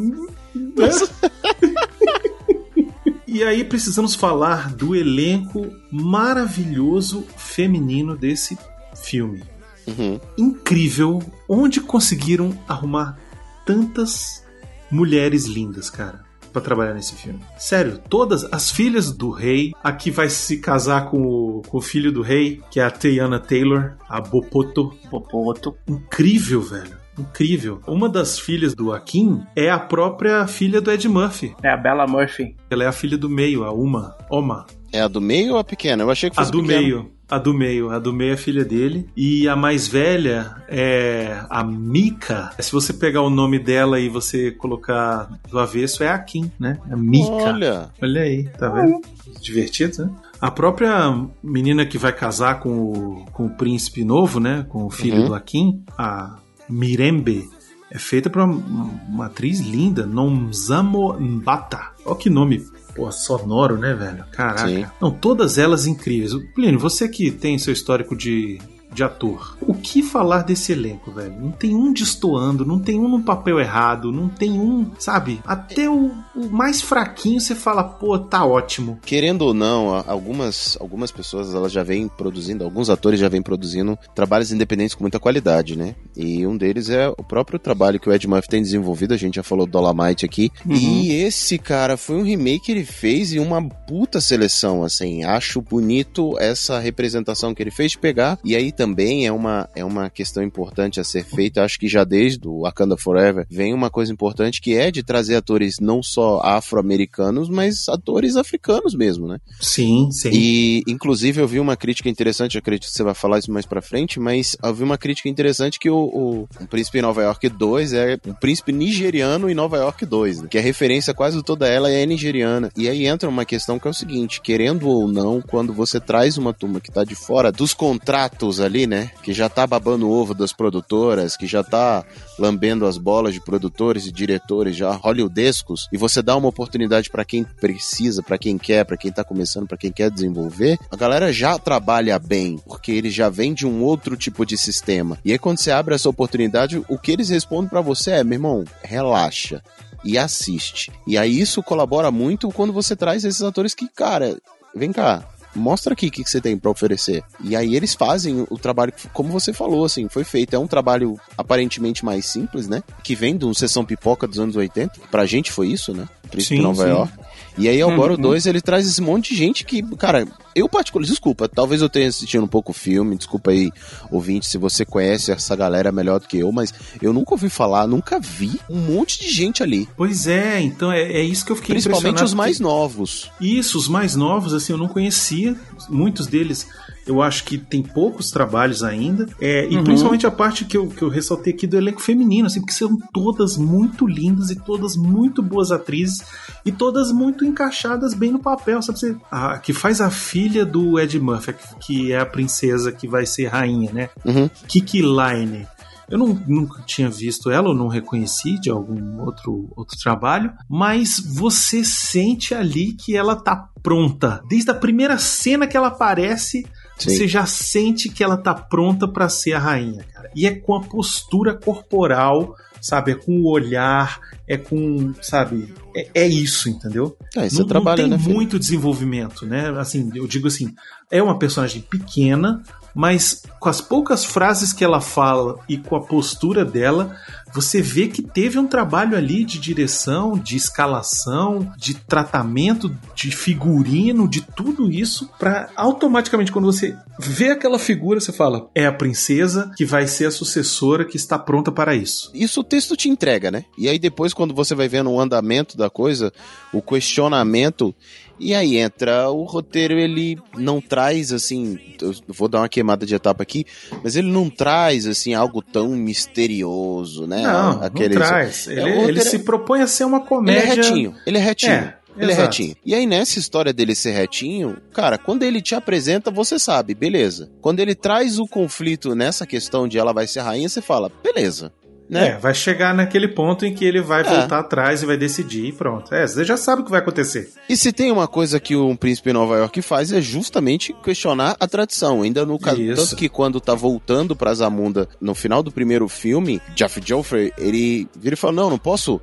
[SPEAKER 3] E aí precisamos falar do elenco maravilhoso feminino desse filme.
[SPEAKER 6] Uhum.
[SPEAKER 3] Incrível onde conseguiram arrumar tantas mulheres lindas, cara, pra trabalhar nesse filme. Sério, todas as filhas do rei, a que vai se casar com o, com o filho do rei, que é a Teyana Taylor, a Bopoto.
[SPEAKER 5] Popoto.
[SPEAKER 3] Incrível, velho. Incrível. Uma das filhas do Akin é a própria filha do Ed Murphy.
[SPEAKER 5] É a Bella Murphy.
[SPEAKER 3] Ela é a filha do meio, a Uma. Oma.
[SPEAKER 6] É a do meio ou a pequena? Eu achei que
[SPEAKER 3] A
[SPEAKER 6] fosse
[SPEAKER 3] do
[SPEAKER 6] pequena.
[SPEAKER 3] meio. A do meio. A do meio é filha dele. E a mais velha é a Mika. Se você pegar o nome dela e você colocar do avesso, é a Kim, né? A Mika.
[SPEAKER 6] Olha.
[SPEAKER 3] Olha aí, tá vendo? Divertido, né? A própria menina que vai casar com o, com o príncipe novo, né? Com o filho
[SPEAKER 6] Uhum.
[SPEAKER 3] do Akin, a Mirembe, é feita por uma, atriz linda, Nomzamo Mbata. Olha que nome pô, sonoro, né, velho? Caraca.
[SPEAKER 6] Sim.
[SPEAKER 3] Não, todas elas incríveis. Plínio, você que tem seu histórico de, de ator, o que falar desse elenco, velho? Não tem um destoando, não tem um no papel errado, não tem um, sabe? Até o, o mais fraquinho você fala, pô, tá ótimo.
[SPEAKER 6] Querendo ou não, algumas, algumas pessoas elas já vêm produzindo, alguns atores já vêm produzindo trabalhos independentes com muita qualidade, né? E um deles é o próprio trabalho que o Ed Murphy tem desenvolvido, a gente já falou do Dolomite aqui.
[SPEAKER 3] Uhum.
[SPEAKER 6] E esse, cara, foi um remake que ele fez e uma puta seleção, assim. Acho bonito essa representação que ele fez de pegar. E aí também é uma, é uma questão importante a ser feita. Acho que já desde o Wakanda Forever vem uma coisa importante que é de trazer atores não só afro-americanos, mas atores africanos mesmo, né?
[SPEAKER 3] Sim, sim.
[SPEAKER 6] E, inclusive, eu vi uma crítica interessante, acredito que você vai falar isso mais pra frente, mas eu vi uma crítica interessante que o, o, o Príncipe em Nova York 2 é o Príncipe Nigeriano em Nova York 2, né? que a referência quase toda ela é nigeriana. E aí entra uma questão que é o seguinte, querendo ou não, quando você traz uma turma que tá de fora dos contratos ali, né, que já tá babando o ovo das produtoras, que já tá lambendo as bolas de produtores e diretores já hollywoodescos, e você dá uma oportunidade pra quem precisa, pra quem quer, pra quem tá começando, pra quem quer desenvolver, a galera já trabalha bem, porque ele já vem de um outro tipo de sistema. E aí quando você abre essa oportunidade, o que eles respondem pra você é, meu irmão, relaxa e assiste. E aí isso colabora muito quando você traz esses atores que, cara, vem cá, mostra aqui o que, que você tem pra oferecer. E aí eles fazem o trabalho, como você falou, assim, foi feito. É um trabalho aparentemente mais simples, né? Que vem de um sessão pipoca dos anos 80. Pra gente foi isso, né? Príncipe
[SPEAKER 3] Sim,
[SPEAKER 6] Nova
[SPEAKER 3] sim.
[SPEAKER 6] York. E aí agora
[SPEAKER 5] Uhum.
[SPEAKER 6] o 2 ele traz esse monte de gente que, cara, eu particularmente, desculpa, talvez eu tenha assistido um pouco o filme, desculpa aí, ouvinte, se você conhece essa galera melhor do que eu, mas eu nunca ouvi falar, nunca vi um monte de gente ali.
[SPEAKER 3] Pois é, então é, é isso que eu fiquei
[SPEAKER 6] Principalmente
[SPEAKER 3] impressionado,
[SPEAKER 6] os mais novos.
[SPEAKER 3] Isso, os mais novos, assim, eu não conhecia. Muitos deles eu acho que tem poucos trabalhos ainda. É, e
[SPEAKER 5] Uhum.
[SPEAKER 3] principalmente a parte que eu, que eu ressaltei aqui do elenco feminino, assim, porque são todas muito lindas e todas muito boas atrizes e todas muito encaixadas bem no papel, sabe? Você, a, que faz a filha do Ed Murphy, que é a princesa que vai ser rainha, né?
[SPEAKER 6] Uhum.
[SPEAKER 3] Kiki Line. Eu não, nunca tinha visto ela, ou não reconheci de algum outro, outro trabalho, mas você sente ali que ela tá pronta. Desde a primeira cena que ela aparece,
[SPEAKER 6] Sim.
[SPEAKER 3] você já sente que ela tá pronta pra ser a rainha, cara. E é com a postura corporal, sabe? É com o olhar, é com, sabe? É, é isso, entendeu?
[SPEAKER 6] É, isso
[SPEAKER 3] não,
[SPEAKER 6] é trabalho,
[SPEAKER 3] não tem
[SPEAKER 6] né,
[SPEAKER 3] muito desenvolvimento, né? Assim, eu digo assim, é uma personagem pequena, mas com as poucas frases que ela fala e com a postura dela, você vê que teve um trabalho ali de direção, de escalação, de tratamento, de figurino, de tudo isso, pra automaticamente quando você vê aquela figura, você fala: é a princesa que vai ser a sucessora que está pronta para isso.
[SPEAKER 6] Isso o texto te entrega, né? E aí depois, quando você vai vendo o andamento da coisa, o questionamento, e aí entra o roteiro, ele não traz, assim, eu vou dar uma queimada de etapa aqui, mas ele não traz, assim, algo tão misterioso, né?
[SPEAKER 3] Não,
[SPEAKER 6] Aquele-
[SPEAKER 3] não traz.
[SPEAKER 6] É,
[SPEAKER 3] Ele, ele se propõe a ser uma
[SPEAKER 6] Ele é
[SPEAKER 3] comédia.
[SPEAKER 6] retinho, ele é retinho.
[SPEAKER 3] É,
[SPEAKER 6] ele é
[SPEAKER 3] exato.
[SPEAKER 6] retinho. E aí, nessa história dele ser retinho, cara, quando ele te apresenta, você sabe, beleza. Quando ele traz o conflito nessa questão de ela vai ser rainha, você fala, beleza. Né?
[SPEAKER 3] É, vai chegar naquele ponto em que ele vai
[SPEAKER 6] É.
[SPEAKER 3] voltar atrás e vai decidir e pronto. É, você já sabe o que vai acontecer.
[SPEAKER 6] E se tem uma coisa que o príncipe de Nova York faz é justamente questionar a tradição. Ainda no caso,
[SPEAKER 3] Isso.
[SPEAKER 6] tanto que quando tá voltando pra Zamunda no final do primeiro filme, Jeff Joffrey, ele vira e fala: "Não, não posso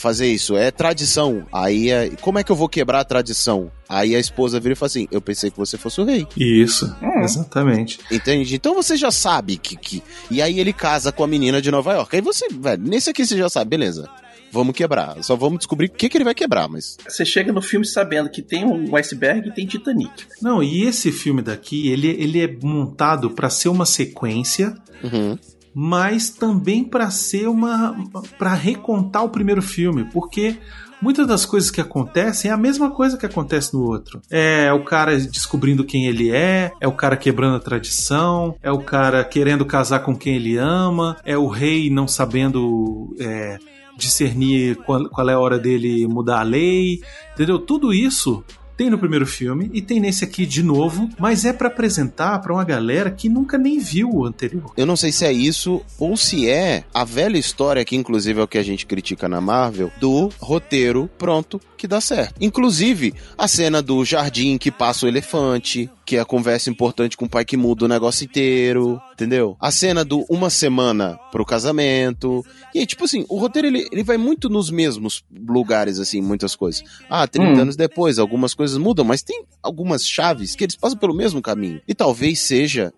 [SPEAKER 6] fazer isso, é tradição". Aí é, como é que eu vou quebrar a tradição? Aí a esposa vira e fala assim: "Eu pensei que você fosse o rei".
[SPEAKER 3] Isso, exatamente.
[SPEAKER 6] Entende? Então você já sabe que, que. E aí ele casa com a menina de Nova York. Aí você, velho, nesse aqui você já sabe, beleza. Vamos quebrar. Só vamos descobrir o que, que ele vai quebrar, mas.
[SPEAKER 5] Você chega no filme sabendo que tem um iceberg e tem Titanic.
[SPEAKER 3] Não, e esse filme daqui, ele, ele é montado pra ser uma sequência,
[SPEAKER 6] Uhum.
[SPEAKER 3] Mas também pra ser uma. para recontar o primeiro filme, porque. Muitas das coisas que acontecem é a mesma coisa que acontece no outro. É o cara descobrindo quem ele é, é o cara quebrando a tradição, é o cara querendo casar com quem ele ama, é o rei não sabendo é, discernir qual, qual é a hora dele mudar a lei, entendeu? Tudo isso tem no primeiro filme e tem nesse aqui de novo, mas é pra apresentar pra uma galera que nunca nem viu o anterior.
[SPEAKER 6] Eu não sei se é isso ou se é a velha história, que inclusive é o que a gente critica na Marvel, do roteiro pronto que dá certo. Inclusive, a cena do jardim que passa o elefante, que é a conversa importante com o pai que muda o negócio inteiro, entendeu? A cena do uma semana pro casamento. E aí, tipo assim, o roteiro ele, ele vai muito nos mesmos lugares, assim, muitas coisas. Ah, 30
[SPEAKER 5] Hum.
[SPEAKER 6] anos depois, algumas coisas mudam, mas tem algumas chaves que eles passam pelo mesmo caminho. E talvez seja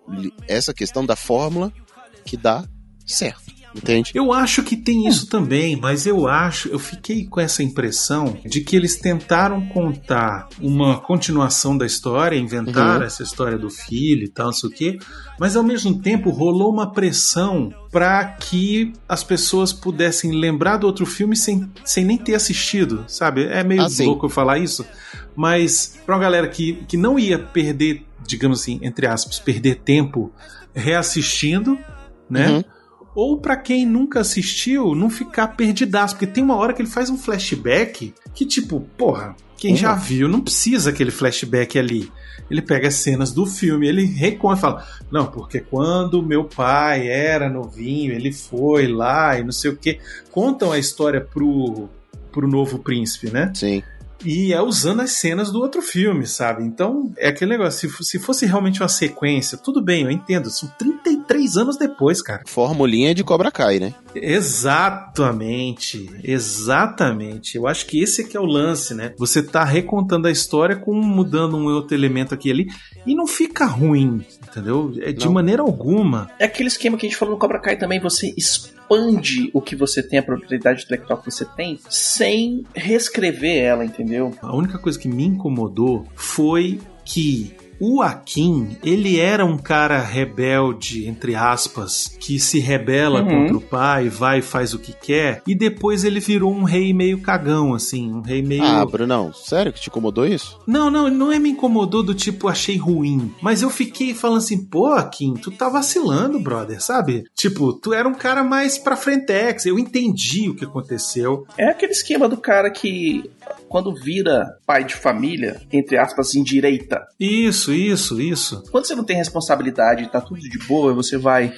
[SPEAKER 6] essa questão da fórmula que dá certo. Entende?
[SPEAKER 3] Eu acho que tem isso também, mas eu acho, eu fiquei com essa impressão de que eles tentaram contar uma continuação da história, inventaram
[SPEAKER 6] Uhum.
[SPEAKER 3] essa história do filho e tal, não sei o quê, mas ao mesmo tempo rolou uma pressão para que as pessoas pudessem lembrar do outro filme sem, sem nem ter assistido, sabe? É meio
[SPEAKER 6] Ah, sim.
[SPEAKER 3] louco eu falar isso, mas pra uma galera que, que não ia perder, digamos assim, entre aspas, perder tempo reassistindo, né?
[SPEAKER 6] Uhum.
[SPEAKER 3] Ou pra quem nunca assistiu, não ficar perdidaço, porque tem uma hora que ele faz um flashback que tipo, porra, quem
[SPEAKER 6] Uhum.
[SPEAKER 3] já viu não precisa aquele flashback ali. Ele pega as cenas do filme, ele reconta, fala: "Não, porque quando meu pai era novinho, ele foi lá e não sei o quê". Contam a história pro pro novo príncipe, né?
[SPEAKER 6] Sim.
[SPEAKER 3] E é usando as cenas do outro filme, sabe? Então, é aquele negócio, se, se fosse realmente uma sequência, tudo bem, eu entendo, são 33 três anos depois, cara.
[SPEAKER 6] Formulinha de Cobra Kai, né?
[SPEAKER 3] Exatamente, exatamente. Eu acho que esse é que é o lance, né? Você tá recontando a história com mudando um outro elemento aqui e ali e não fica ruim, entendeu? É de
[SPEAKER 6] Não.
[SPEAKER 3] maneira alguma.
[SPEAKER 5] É aquele esquema que a gente falou no Cobra Kai também, você expande o que você tem, a propriedade intelectual que você tem, sem reescrever ela, entendeu?
[SPEAKER 3] A única coisa que me incomodou foi que o Akin, ele era um cara rebelde, entre aspas, que se rebela
[SPEAKER 5] Uhum.
[SPEAKER 3] contra o pai, vai e faz o que quer, e depois ele virou um rei meio cagão, assim, um rei meio.
[SPEAKER 6] Ah, Brunão, sério que te incomodou isso?
[SPEAKER 3] Não, não, não é me incomodou do tipo achei ruim, mas eu fiquei falando assim, pô, Kim, tu tá vacilando, brother, sabe? Tipo, tu era um cara mais pra frentex, eu entendi o que aconteceu.
[SPEAKER 5] É aquele esquema do cara que, quando vira pai de família, entre aspas, em direita,
[SPEAKER 3] Isso, isso, isso.
[SPEAKER 5] quando você não tem responsabilidade, tá tudo de boa, você vai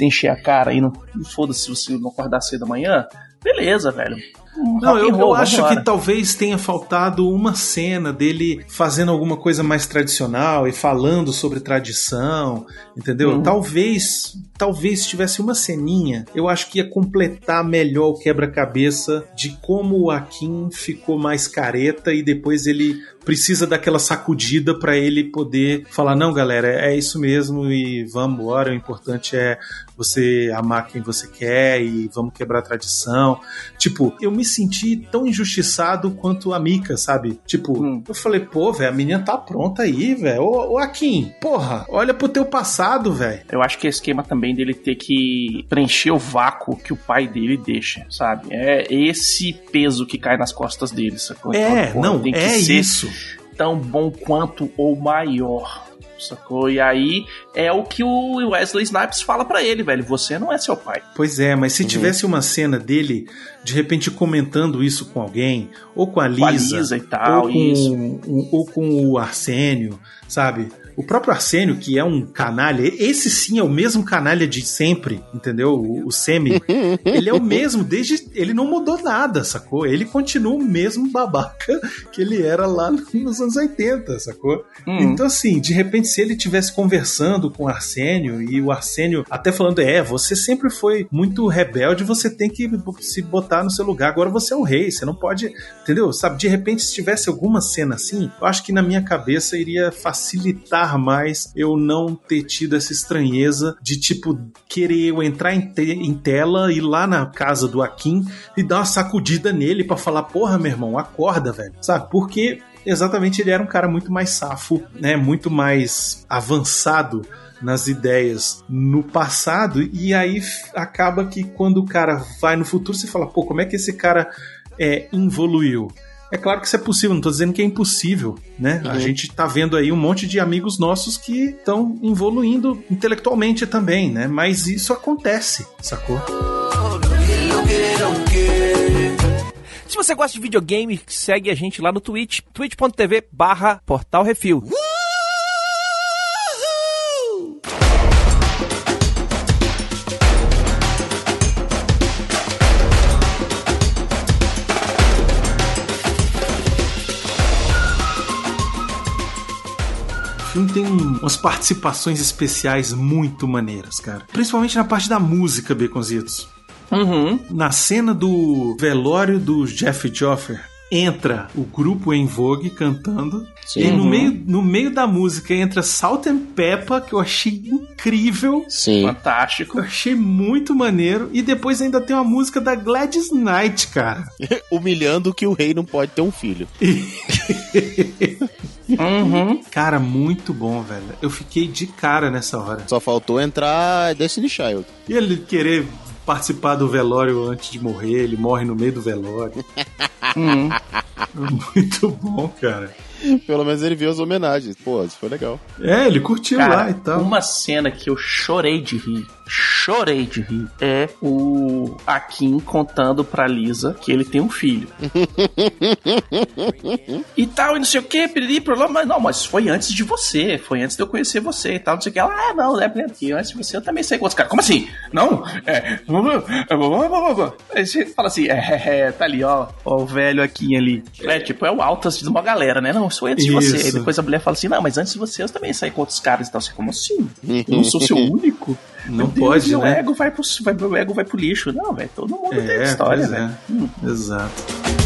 [SPEAKER 5] encher a cara e não foda-se se você não acordar cedo amanhã, beleza, velho. Um
[SPEAKER 3] Não, eu, eu acho que talvez tenha faltado uma cena dele fazendo alguma coisa mais tradicional e falando sobre tradição, entendeu?
[SPEAKER 5] Uhum.
[SPEAKER 3] Talvez, talvez se tivesse uma ceninha, eu acho que ia completar melhor o quebra-cabeça de como o Akin ficou mais careta e depois ele precisa daquela sacudida pra ele poder falar não, galera, é isso mesmo e vamos embora. O importante é você amar quem você quer e vamos quebrar a tradição. Tipo, eu me senti tão injustiçado quanto a Mika, sabe? Tipo,
[SPEAKER 5] Hum.
[SPEAKER 3] eu falei, pô, velho, a menina tá pronta aí, velho. Ô, ô Akin, porra, olha pro teu passado, velho.
[SPEAKER 5] Eu acho que é esquema também dele ter que preencher o vácuo que o pai dele deixa, sabe? É esse peso que cai nas costas dele, sacou?
[SPEAKER 3] É,
[SPEAKER 5] Então, pô,
[SPEAKER 3] não,
[SPEAKER 5] tem que
[SPEAKER 3] é
[SPEAKER 5] ser
[SPEAKER 3] isso.
[SPEAKER 5] Tão bom quanto ou maior. Sacou? E aí é o que o Wesley Snipes fala pra ele, velho. Você não é seu pai.
[SPEAKER 3] Pois é, mas se
[SPEAKER 5] Uhum.
[SPEAKER 3] tivesse uma cena dele, de repente comentando isso com alguém, ou com a Lisa,
[SPEAKER 5] Com a Lisa e tal,
[SPEAKER 3] ou, com, um- ou com o Arsênio, sabe? O próprio Arsênio, que é um canalha, esse sim é o mesmo canalha de sempre, entendeu? O, o Semi. ele é o mesmo, desde. Ele não mudou nada, sacou? Ele continua o mesmo babaca que ele era lá nos anos 80, sacou?
[SPEAKER 5] Hum.
[SPEAKER 3] Então, assim, de repente, se ele tivesse conversando com o Arsênio e o Arsênio até falando, é, você sempre foi muito rebelde, você tem que se botar no seu lugar. Agora você é o rei, você não pode. Entendeu? Sabe, de repente, se tivesse alguma cena assim, eu acho que na minha cabeça iria facilitar mais eu não ter tido essa estranheza de, tipo, querer eu entrar em, te- em tela, ir lá na casa do Akin e dar uma sacudida nele pra falar, porra, meu irmão, acorda, velho. Sabe? Porque exatamente ele era um cara muito mais safo, né? Muito mais avançado nas ideias no passado e aí acaba que quando o cara vai no futuro você fala, pô, como é que esse cara é, evoluiu? É claro que isso é possível, não tô dizendo que é impossível, né? A
[SPEAKER 6] Uhum.
[SPEAKER 3] gente tá vendo aí um monte de amigos nossos que estão evoluindo intelectualmente também, né? Mas isso acontece, sacou?
[SPEAKER 11] Se você gosta de videogame, segue a gente lá no Twitch, twitch.tv barra Portal Refil.
[SPEAKER 3] Tem um- umas participações especiais muito maneiras, cara. Principalmente na parte da música, Baconzitos.
[SPEAKER 5] Uhum.
[SPEAKER 3] Na cena do velório do Jeff Joffer, entra o grupo em Vogue cantando.
[SPEAKER 6] Sim.
[SPEAKER 3] E no,
[SPEAKER 6] Uhum.
[SPEAKER 3] meio, no meio da música entra Salt and Peppa, que eu achei incrível.
[SPEAKER 6] Sim.
[SPEAKER 5] Fantástico.
[SPEAKER 3] Eu achei muito maneiro. E depois ainda tem uma música da Gladys Knight, cara.
[SPEAKER 6] Humilhando que o rei não pode ter um filho.
[SPEAKER 5] Uhum.
[SPEAKER 3] Cara, muito bom, velho. Eu fiquei de cara nessa hora.
[SPEAKER 6] Só faltou entrar Destiny Child.
[SPEAKER 3] E ele querer participar do velório antes de morrer, ele morre no meio do velório.
[SPEAKER 5] Uhum.
[SPEAKER 3] Muito bom, cara.
[SPEAKER 6] Pelo menos ele viu as homenagens. Pô, isso foi legal.
[SPEAKER 3] É, ele curtiu
[SPEAKER 5] Cara,
[SPEAKER 3] lá e tal.
[SPEAKER 5] uma cena que eu chorei de rir, chorei de rir, é o Akin contando pra Lisa que ele tem um filho. e tal, e não sei o que, piriri, problema, mas não, mas foi antes de você, foi antes de eu conhecer você e tal, não sei o que. Ela, ah, não, é porque antes de você eu também sei com outros caras. Como assim? Não? É. Aí você fala assim, é, é, é, tá ali, ó, ó, o velho Akin ali. É, tipo, é o altas de uma galera, né? Não, começou antes de você. Aí depois a mulher fala assim, não, mas antes de você eu também saí com outros caras e tal. Você, como assim? Eu não sou seu único?
[SPEAKER 3] Não
[SPEAKER 5] Deus,
[SPEAKER 3] pode,
[SPEAKER 5] meu
[SPEAKER 3] né?
[SPEAKER 5] ego vai pro, vai, meu ego vai pro lixo. Não, velho, todo mundo tem história,
[SPEAKER 3] pois é.
[SPEAKER 5] velho. Hum.
[SPEAKER 3] Exato.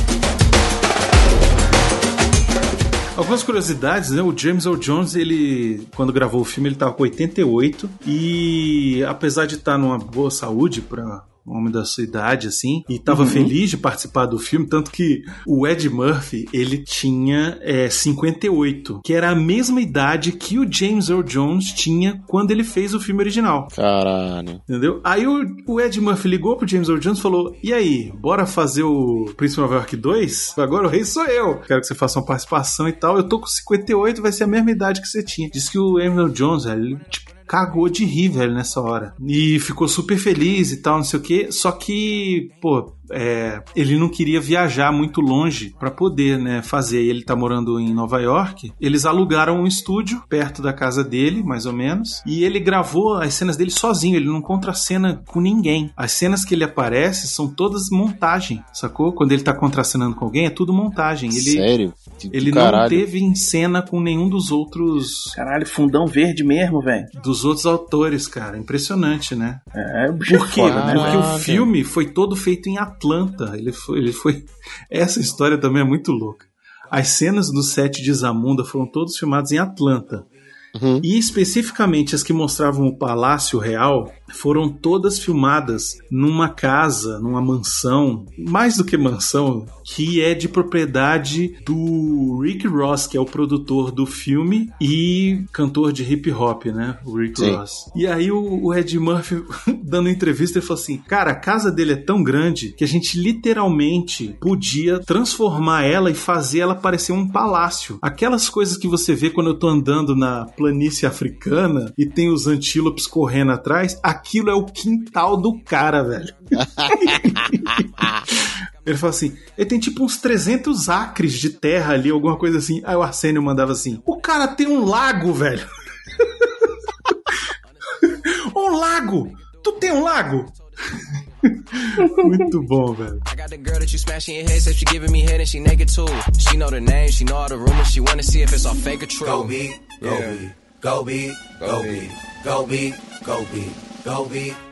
[SPEAKER 3] Algumas curiosidades, né? O James Earl Jones, ele, quando gravou o filme, ele tava com 88 e apesar de estar numa boa saúde para um homem da sua idade, assim, e tava
[SPEAKER 5] Uhum.
[SPEAKER 3] feliz de participar do filme, tanto que o Ed Murphy, ele tinha é, 58, que era a mesma idade que o James Earl Jones tinha quando ele fez o filme original.
[SPEAKER 6] Caralho.
[SPEAKER 3] Entendeu? Aí o, o Ed Murphy ligou pro James Earl Jones e falou: E aí, bora fazer o Príncipe Nova York 2? Agora o rei sou eu. Quero que você faça uma participação e tal. Eu tô com 58, vai ser a mesma idade que você tinha. Diz que o Earl Jones, ele, tipo, cagou de rir, velho, nessa hora. E ficou super feliz e tal, não sei o quê. Só que, pô, é, ele não queria viajar muito longe pra poder, né, fazer. E ele tá morando em Nova York. Eles alugaram um estúdio perto da casa dele, mais ou menos. E ele gravou as cenas dele sozinho. Ele não contracena com ninguém. As cenas que ele aparece são todas montagem, sacou? Quando ele tá contracenando com alguém, é tudo montagem. Ele,
[SPEAKER 6] Sério? Que
[SPEAKER 3] Ele não
[SPEAKER 6] caralho.
[SPEAKER 3] teve em cena com nenhum dos outros.
[SPEAKER 5] Caralho, fundão verde mesmo, velho.
[SPEAKER 3] Dos outros autores, cara. Impressionante, né?
[SPEAKER 5] É, é
[SPEAKER 3] Por quê?
[SPEAKER 5] foda, né,
[SPEAKER 3] Porque
[SPEAKER 5] velho?
[SPEAKER 3] o filme foi todo feito em Atlanta. Ele foi, ele foi. Essa história também é muito louca. As cenas do set de Zamunda foram todas filmadas em Atlanta. E especificamente as que mostravam o Palácio Real foram todas filmadas numa casa, numa mansão, mais do que mansão, que é de propriedade do Rick Ross, que é o produtor do filme e cantor de hip hop, né? O Rick
[SPEAKER 6] Sim.
[SPEAKER 3] Ross. E aí o, o Ed Murphy, dando entrevista, ele falou assim: Cara, a casa dele é tão grande que a gente literalmente podia transformar ela e fazer ela parecer um palácio. Aquelas coisas que você vê quando eu tô andando na planície africana e tem os antílopes correndo atrás, aquilo é o quintal do cara, velho. Ele falou assim: ele tem tipo uns 300 acres de terra ali, alguma coisa assim. Aí o Arsênio mandava assim: o cara tem um lago, velho. um lago! Tu tem um lago? Muito bom, velho.
[SPEAKER 12] I got the girl that you smashing your head, said she giving me head and she naked too. She know the name, she know all the rumors, she wanna see if it's all fake or true. Go big, go go big, go big, go big, go big, go big.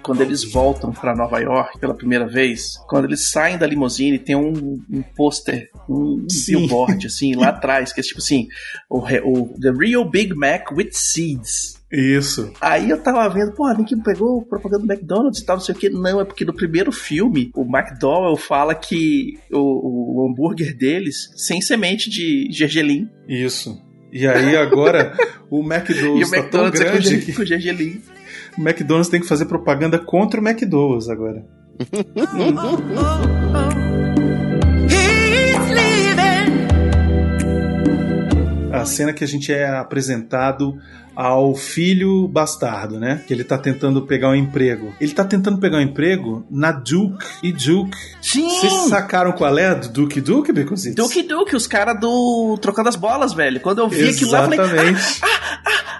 [SPEAKER 5] Quando eles voltam pra Nova York pela primeira vez, quando eles saem da limusine, tem um, um pôster, um
[SPEAKER 3] Sim.
[SPEAKER 5] billboard, assim, lá atrás, que é tipo assim: o, o The Real Big Mac with Seeds.
[SPEAKER 3] Isso.
[SPEAKER 5] Aí eu tava vendo, pô, nem que pegou propaganda do McDonald's e tal, não sei o que. Não, é porque no primeiro filme, o McDowell fala que o, o hambúrguer deles sem semente de gergelim.
[SPEAKER 3] Isso. E aí agora o
[SPEAKER 5] E
[SPEAKER 3] McDonald's
[SPEAKER 5] o
[SPEAKER 3] tá tão
[SPEAKER 5] McDonald's é
[SPEAKER 3] grande
[SPEAKER 5] com gergelim.
[SPEAKER 3] O McDonald's tem que fazer propaganda contra o McDonald's agora. A cena que a gente é apresentado ao filho bastardo, né? Que ele tá tentando pegar um emprego. Ele tá tentando pegar um emprego na Duke e Duke.
[SPEAKER 5] Sim!
[SPEAKER 3] Vocês sacaram qual é do Duke Duke, Beconzitos?
[SPEAKER 5] Duke Duke, os caras do Trocando as Bolas, velho. Quando eu vi aquilo lá, eu falei,
[SPEAKER 3] Exatamente.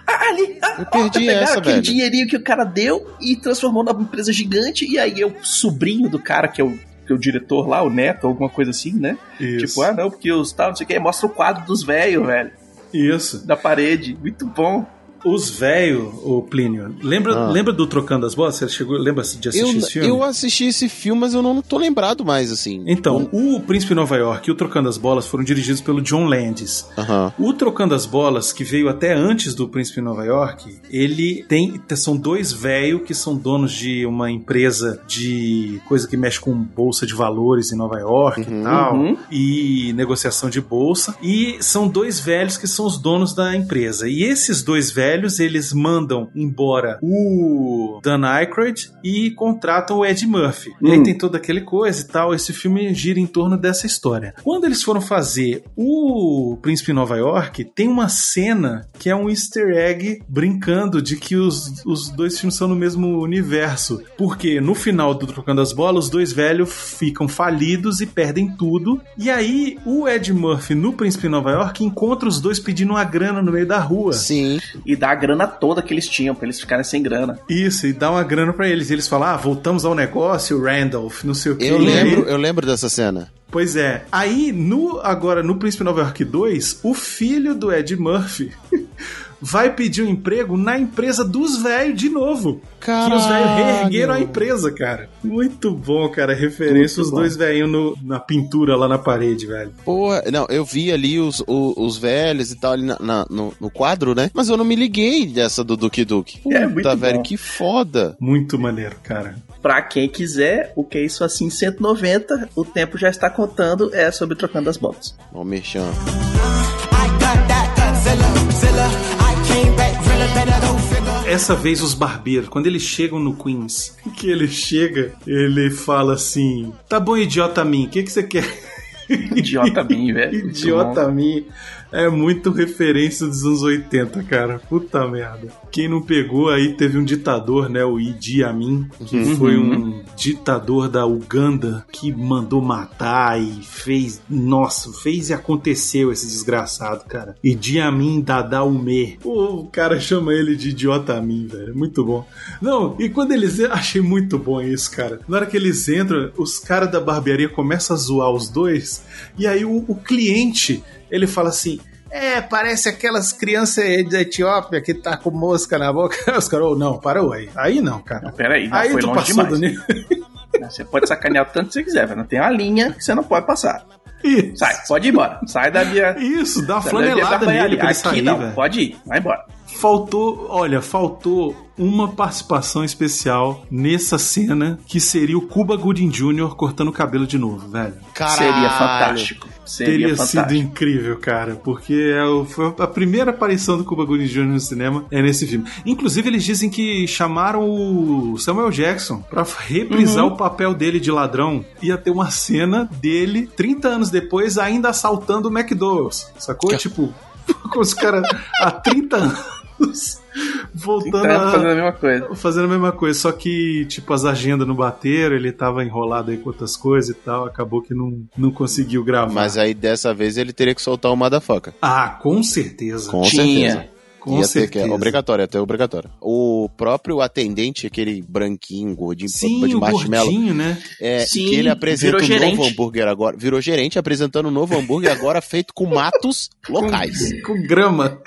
[SPEAKER 5] ah, ali, ah,
[SPEAKER 6] Eu perdi
[SPEAKER 5] pegaram
[SPEAKER 6] essa,
[SPEAKER 5] aquele
[SPEAKER 6] velho.
[SPEAKER 5] dinheirinho que o cara deu e transformou numa empresa gigante. E aí eu, sobrinho do cara, que é o, que é o diretor lá, o neto, alguma coisa assim, né?
[SPEAKER 3] Isso.
[SPEAKER 5] Tipo, ah, não, porque os tal, não sei o que, mostra o quadro dos velhos, velho,
[SPEAKER 3] Isso.
[SPEAKER 5] da parede. Muito bom.
[SPEAKER 3] Os velhos, o Plínio, lembra,
[SPEAKER 6] Ah.
[SPEAKER 3] lembra do Trocando as Bolas? Você chegou, lembra de assistir
[SPEAKER 6] Eu,
[SPEAKER 3] esse filme?
[SPEAKER 6] eu assisti esse filme, mas eu não tô lembrado mais, assim.
[SPEAKER 3] Então, o Príncipe Nova York e o Trocando as Bolas foram dirigidos pelo John Landis.
[SPEAKER 6] Aham.
[SPEAKER 3] O Trocando as Bolas, que veio até antes do Príncipe Nova York, ele tem. São dois velhos que são donos de uma empresa de coisa que mexe com bolsa de valores em Nova York e tal,
[SPEAKER 5] Uhum.
[SPEAKER 3] e negociação de bolsa. E são dois velhos que são os donos da empresa. E esses dois velhos, eles mandam embora o Dan Aykroyd e contratam o Ed Murphy. E aí
[SPEAKER 5] Hum.
[SPEAKER 3] tem toda aquele coisa e tal. Esse filme gira em torno dessa história. Quando eles foram fazer o Príncipe em Nova York, tem uma cena que é um easter egg brincando de que os, os dois filmes são no mesmo universo. Porque no final do Trocando as Bolas, os dois velhos ficam falidos e perdem tudo. E aí o Ed Murphy no Príncipe em Nova York encontra os dois pedindo uma grana no meio da rua.
[SPEAKER 6] Sim.
[SPEAKER 5] E dá a grana toda que eles tinham, pra eles ficarem sem grana.
[SPEAKER 3] Isso, e dá uma grana pra eles. E eles falam: ah, voltamos ao negócio, Randolph, não sei o quê.
[SPEAKER 6] Eu lembro, eu lembro dessa cena.
[SPEAKER 3] Pois é. Aí, no agora no Príncipe Nova York 2, o filho do Ed Murphy vai pedir um emprego na empresa dos velhos de novo. Que os velhos reergueram a empresa, cara. Muito bom, cara. Referência
[SPEAKER 6] Muito
[SPEAKER 3] os
[SPEAKER 6] bom.
[SPEAKER 3] dois velhinhos na pintura lá na parede, velho.
[SPEAKER 6] Porra, não, eu vi ali os, o- os, velhos e tal ali na- na- no, no quadro, né? Mas eu não me liguei dessa do Duke Duke.
[SPEAKER 5] É,
[SPEAKER 6] Puta,
[SPEAKER 5] muito
[SPEAKER 6] velho,
[SPEAKER 5] bom.
[SPEAKER 6] que foda.
[SPEAKER 3] Muito maneiro, cara.
[SPEAKER 5] Pra quem quiser, o que é isso assim 190, o tempo já está contando, é sobre trocando as botas.
[SPEAKER 6] Ó, o Merchan.
[SPEAKER 3] Essa vez os barbeiros, quando eles chegam no Queens, que ele chega, ele fala assim: Tá bom, idiota mim, o que, que você quer?
[SPEAKER 5] Idiota mim, velho.
[SPEAKER 3] Idiota mim. É muito referência dos anos 80, cara. Puta merda. Quem não pegou aí teve um ditador, né? O Idi Amin, que
[SPEAKER 5] Uhum.
[SPEAKER 3] foi um ditador da Uganda que mandou matar e fez. Nossa, fez e aconteceu esse desgraçado, cara. Idi Amin Dada Umer. Pô, o cara chama ele de idiota Amin, velho. Muito bom. Não, e quando eles. Achei muito bom isso, cara. Na hora que eles entram, os caras da barbearia começam a zoar os dois. E aí o, o cliente, ele fala assim. É, parece aquelas crianças da Etiópia que tá com mosca na boca. Os caras, oh, não, parou aí. Aí não, cara.
[SPEAKER 5] Peraí, não,
[SPEAKER 3] aí
[SPEAKER 5] foi
[SPEAKER 3] tu
[SPEAKER 5] longe demais.
[SPEAKER 3] do nível.
[SPEAKER 5] Você pode sacanear o tanto que você quiser, mas não tem uma linha que você não pode passar.
[SPEAKER 3] Isso.
[SPEAKER 5] Sai, pode ir embora. Sai da minha.
[SPEAKER 3] Isso, dá uma
[SPEAKER 5] da minha
[SPEAKER 3] flanelada
[SPEAKER 5] barbearia.
[SPEAKER 3] nele pra ele
[SPEAKER 5] Aqui
[SPEAKER 3] sair,
[SPEAKER 5] não,
[SPEAKER 3] velho.
[SPEAKER 5] pode ir, vai embora.
[SPEAKER 3] Faltou, olha, faltou uma participação especial nessa cena que seria o Cuba Gooding Jr. cortando o cabelo de novo, velho.
[SPEAKER 5] Seria fantástico. Seria
[SPEAKER 3] Teria
[SPEAKER 5] fantástico.
[SPEAKER 3] sido incrível, cara, porque é o- foi a primeira aparição do Cuba Gooding Jr. no cinema é nesse filme. Inclusive, eles dizem que chamaram o Samuel Jackson pra reprisar
[SPEAKER 5] Uhum.
[SPEAKER 3] o papel dele de ladrão. Ia ter uma cena dele, 30 anos depois, ainda assaltando o McDonald's. Sacou? Tipo, com os caras há 30 anos voltando
[SPEAKER 5] Tá
[SPEAKER 3] a-
[SPEAKER 5] fazendo a mesma coisa.
[SPEAKER 3] fazendo a mesma coisa, só que, tipo, as agendas não bateram, ele tava enrolado aí com outras coisas e tal, acabou que não, não conseguiu gravar.
[SPEAKER 6] Mas aí dessa vez ele teria que soltar o motherfucker.
[SPEAKER 3] Ah, com certeza.
[SPEAKER 6] Com
[SPEAKER 3] Tinha.
[SPEAKER 6] certeza.
[SPEAKER 3] Com
[SPEAKER 6] Ia ter
[SPEAKER 3] certeza.
[SPEAKER 6] que é obrigatório, até obrigatório. O próprio atendente, aquele branquinho, gordinho,
[SPEAKER 3] Sim,
[SPEAKER 6] de marshmallow.
[SPEAKER 3] gordinho, né?
[SPEAKER 6] É,
[SPEAKER 5] Sim,
[SPEAKER 6] que ele apresenta um novo hambúrguer agora. Virou gerente apresentando um novo hambúrguer agora feito com matos locais.
[SPEAKER 3] Com grama.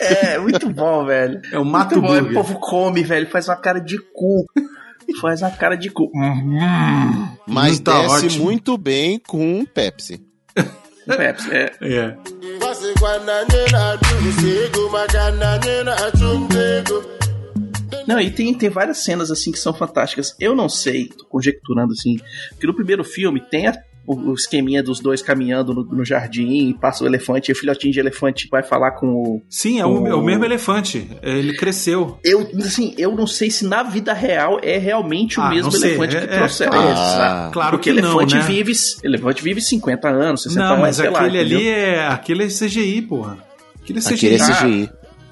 [SPEAKER 5] É, muito bom, velho.
[SPEAKER 3] É o Mato
[SPEAKER 5] muito bom. O povo come, velho, faz uma cara de cu. Faz uma cara de cu.
[SPEAKER 6] Mas
[SPEAKER 3] Hum, tá
[SPEAKER 6] desce
[SPEAKER 3] ótimo.
[SPEAKER 6] muito bem com um Pepsi.
[SPEAKER 5] Pepsi, é.
[SPEAKER 3] É.
[SPEAKER 5] Não, e tem, tem várias cenas assim que são fantásticas. Eu não sei, tô conjecturando assim, que no primeiro filme tem a- o, o esqueminha dos dois caminhando no, no jardim, e passa o elefante, e o filhotinho de elefante vai falar com o.
[SPEAKER 3] Sim, é o, é o mesmo elefante. Ele cresceu.
[SPEAKER 5] Eu, assim, eu não sei se na vida real é realmente o
[SPEAKER 3] Ah,
[SPEAKER 5] mesmo
[SPEAKER 3] não sei,
[SPEAKER 5] elefante
[SPEAKER 3] é-
[SPEAKER 5] que
[SPEAKER 3] é,
[SPEAKER 5] processa.
[SPEAKER 3] claro.
[SPEAKER 5] Porque
[SPEAKER 3] que não,
[SPEAKER 5] elefante
[SPEAKER 3] né?
[SPEAKER 5] vive, elefante vive 50 anos, 60
[SPEAKER 3] Não,
[SPEAKER 5] anos,
[SPEAKER 3] mas
[SPEAKER 5] sei lá,
[SPEAKER 3] aquele ali
[SPEAKER 5] entendeu?
[SPEAKER 3] é. Aquele é CGI, porra. Aquele é CGI.
[SPEAKER 6] Aquele é CGI.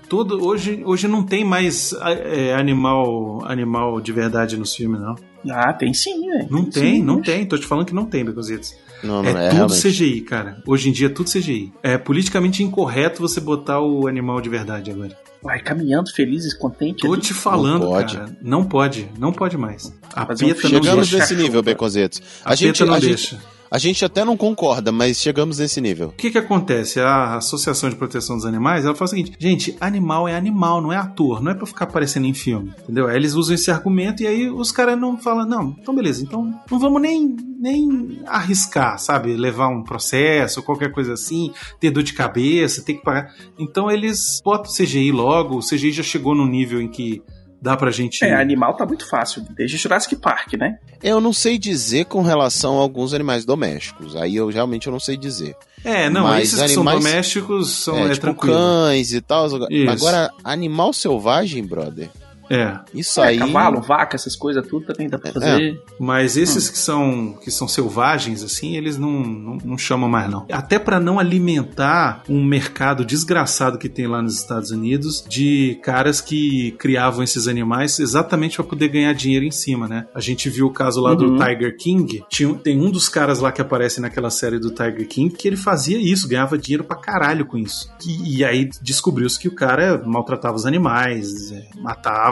[SPEAKER 3] Todo, hoje, hoje não tem mais é, animal, animal de verdade nos filmes, não.
[SPEAKER 5] Ah, tem sim, velho.
[SPEAKER 3] Não
[SPEAKER 5] Tem
[SPEAKER 3] tem,
[SPEAKER 5] sim,
[SPEAKER 3] não tem. Tô te falando que não tem, Becositos.
[SPEAKER 6] Não, não
[SPEAKER 3] É,
[SPEAKER 6] é,
[SPEAKER 3] tudo
[SPEAKER 6] realmente.
[SPEAKER 3] CGI, cara. Hoje em dia é tudo CGI. É politicamente incorreto você botar o animal de verdade agora.
[SPEAKER 5] Vai caminhando felizes, contentes.
[SPEAKER 3] Tô
[SPEAKER 5] ali.
[SPEAKER 3] te falando,
[SPEAKER 6] Não pode.
[SPEAKER 3] cara. Não pode, não pode mais. A
[SPEAKER 5] um
[SPEAKER 3] PETA não
[SPEAKER 5] filme
[SPEAKER 6] Chegamos
[SPEAKER 3] deixa.
[SPEAKER 6] nesse nível, Beconzetos.
[SPEAKER 3] A,
[SPEAKER 6] A gente,
[SPEAKER 3] PETA não
[SPEAKER 6] a, gente,
[SPEAKER 3] deixa.
[SPEAKER 6] A gente até não concorda, mas chegamos nesse nível.
[SPEAKER 3] O que que acontece? A Associação de Proteção dos Animais, ela fala o seguinte, gente, animal é animal, não é ator, não é pra ficar aparecendo em filme, entendeu? Aí eles usam esse argumento e aí os caras não falam, não, então beleza, então não vamos nem, nem arriscar, sabe? Levar um processo, qualquer coisa assim, ter dor de cabeça, ter que pagar. Então eles botam o CGI logo, o CGI já chegou num nível em que dá pra gente...
[SPEAKER 5] É, animal tá muito fácil. Desde Jurassic Park, né?
[SPEAKER 6] Eu não sei dizer com relação a alguns animais domésticos. Aí eu realmente eu não sei dizer.
[SPEAKER 3] É, não,
[SPEAKER 6] Mas
[SPEAKER 3] esses que
[SPEAKER 6] animais-
[SPEAKER 3] são domésticos são
[SPEAKER 6] é,
[SPEAKER 3] é,
[SPEAKER 6] tipo
[SPEAKER 3] tranquilo.
[SPEAKER 6] cães e tal.
[SPEAKER 3] Isso.
[SPEAKER 6] Agora, animal selvagem, brother.
[SPEAKER 3] É.
[SPEAKER 6] Isso
[SPEAKER 5] É,
[SPEAKER 6] aí.
[SPEAKER 5] Cavalo, vaca, essas coisas, tudo também dá pra fazer.
[SPEAKER 3] Mas esses que são que são selvagens, assim, eles não, não, não chamam mais, não. Até pra não alimentar um mercado desgraçado que tem lá nos Estados Unidos de caras que criavam esses animais exatamente pra poder ganhar dinheiro em cima, né? A gente viu o caso lá
[SPEAKER 5] Uhum.
[SPEAKER 3] do Tiger King. Tinha, tem um dos caras lá que aparece naquela série do Tiger King que ele fazia isso, ganhava dinheiro pra caralho com isso. E, e aí descobriu-se que o cara maltratava os animais, é,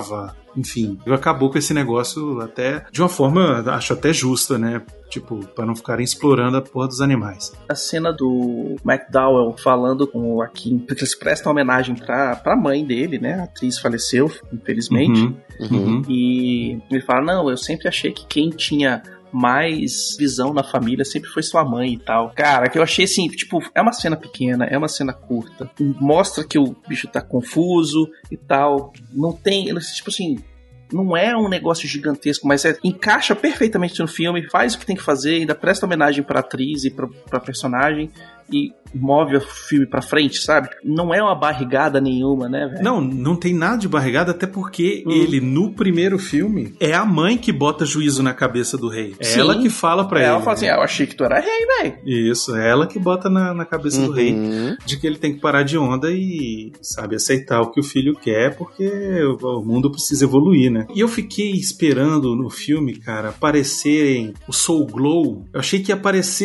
[SPEAKER 3] matava, enfim, acabou com esse negócio até de uma forma, acho até justa, né? Tipo, para não ficarem explorando a porra dos animais.
[SPEAKER 5] A cena do McDowell falando com o Akin, porque eles prestam homenagem pra, pra mãe dele, né? A atriz faleceu, infelizmente.
[SPEAKER 3] Uhum, uhum.
[SPEAKER 5] E ele fala: Não, eu sempre achei que quem tinha mais visão na família sempre foi sua mãe e tal. Cara, que eu achei assim, tipo, é uma cena pequena, é uma cena curta. Mostra que o bicho tá confuso e tal. Não tem, tipo assim, não é um negócio gigantesco, mas é, encaixa perfeitamente no filme, faz o que tem que fazer, ainda presta homenagem pra atriz e pra, pra personagem e move o filme pra frente, sabe? Não é uma barrigada nenhuma, né, velho?
[SPEAKER 3] Não, não tem nada de barrigada, até porque hum. ele, no primeiro filme, é a mãe que bota juízo na cabeça do rei. É
[SPEAKER 5] Sim.
[SPEAKER 3] ela que fala pra
[SPEAKER 5] ela
[SPEAKER 3] ele.
[SPEAKER 5] Ela fala assim: ah, eu achei que tu era rei, velho.
[SPEAKER 3] Isso, é ela que bota na, na cabeça
[SPEAKER 6] Uhum.
[SPEAKER 3] do rei de que ele tem que parar de onda e, sabe, aceitar o que o filho quer, porque o, mundo precisa evoluir, né? E eu fiquei esperando no filme, cara, aparecerem o Soul Glow. Eu achei que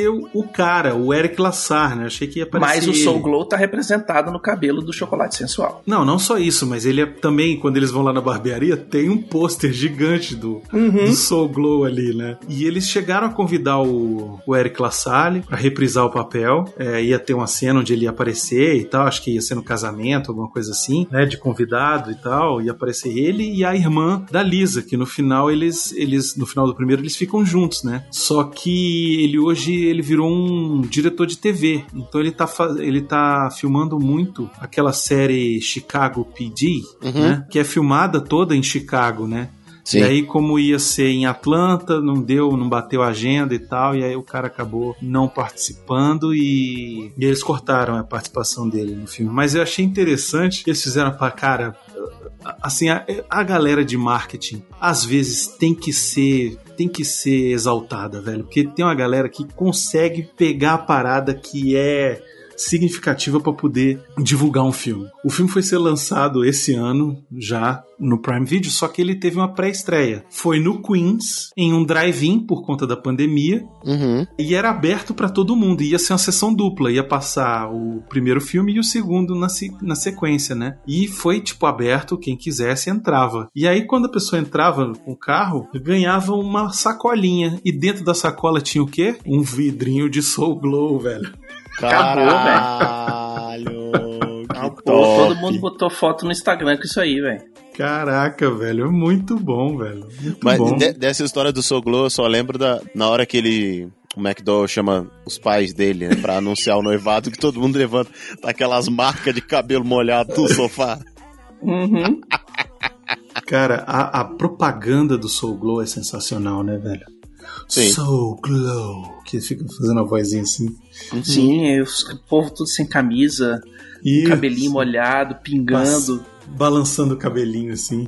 [SPEAKER 3] o, o cara, o Eric Lassar, né? Eu achei que ia aparecer.
[SPEAKER 5] Mas o. Soul Glow tá representado no cabelo do chocolate sensual.
[SPEAKER 3] Não, não só isso, mas ele é também, quando eles vão lá na barbearia, tem um pôster gigante do,
[SPEAKER 5] Uhum.
[SPEAKER 3] do Soul Glow ali, né? E eles chegaram a convidar o, o Eric LaSalle pra reprisar o papel. É, ia ter uma cena onde ele ia aparecer e tal, acho que ia ser no casamento, alguma coisa assim, né? De convidado e tal. Ia aparecer ele e a irmã da Lisa, que no final eles, eles no final do primeiro, eles ficam juntos, né? Só que ele hoje ele virou um diretor de TV. Então ele tá, ele tá filmando muito aquela série Chicago PD,
[SPEAKER 6] Uhum.
[SPEAKER 3] né? Que é filmada toda em Chicago, né?
[SPEAKER 6] Sim.
[SPEAKER 3] E aí, como ia ser em Atlanta, não deu, não bateu a agenda e tal, e aí o cara acabou não participando e, e eles cortaram a participação dele no filme. Mas eu achei interessante que eles fizeram pra cara. Assim, a, a galera de marketing às vezes tem que ser tem que ser exaltada, velho, porque tem uma galera que consegue pegar a parada que é significativa para poder divulgar um filme. O filme foi ser lançado esse ano já no Prime Video, só que ele teve uma pré-estreia. Foi no Queens, em um drive-in por conta da pandemia,
[SPEAKER 6] Uhum.
[SPEAKER 3] e era aberto para todo mundo. Ia ser uma sessão dupla, ia passar o primeiro filme e o segundo na, se- na sequência, né? E foi tipo aberto, quem quisesse entrava. E aí quando a pessoa entrava com o carro, ganhava uma sacolinha e dentro da sacola tinha o quê? Um vidrinho de Soul Glow, velho.
[SPEAKER 6] Caralho. que
[SPEAKER 5] Pô, todo mundo botou foto no Instagram com isso aí, velho.
[SPEAKER 3] Caraca, velho, é muito bom, velho. Muito
[SPEAKER 6] Mas
[SPEAKER 3] bom.
[SPEAKER 6] de- dessa história do Soglo, eu só lembro da na hora que ele. O McDowell chama os pais dele, né, pra anunciar o noivado, que todo mundo levanta tá aquelas marcas de cabelo molhado no sofá.
[SPEAKER 5] Uhum.
[SPEAKER 3] Cara, a, a propaganda do Soul Glow é sensacional, né, velho?
[SPEAKER 6] Sim.
[SPEAKER 3] Soul Glow. Que fica fazendo a vozinha assim.
[SPEAKER 5] Sim, é, os- o povo tudo sem camisa,
[SPEAKER 3] Isso.
[SPEAKER 5] cabelinho molhado, pingando.
[SPEAKER 3] Balançando o cabelinho assim.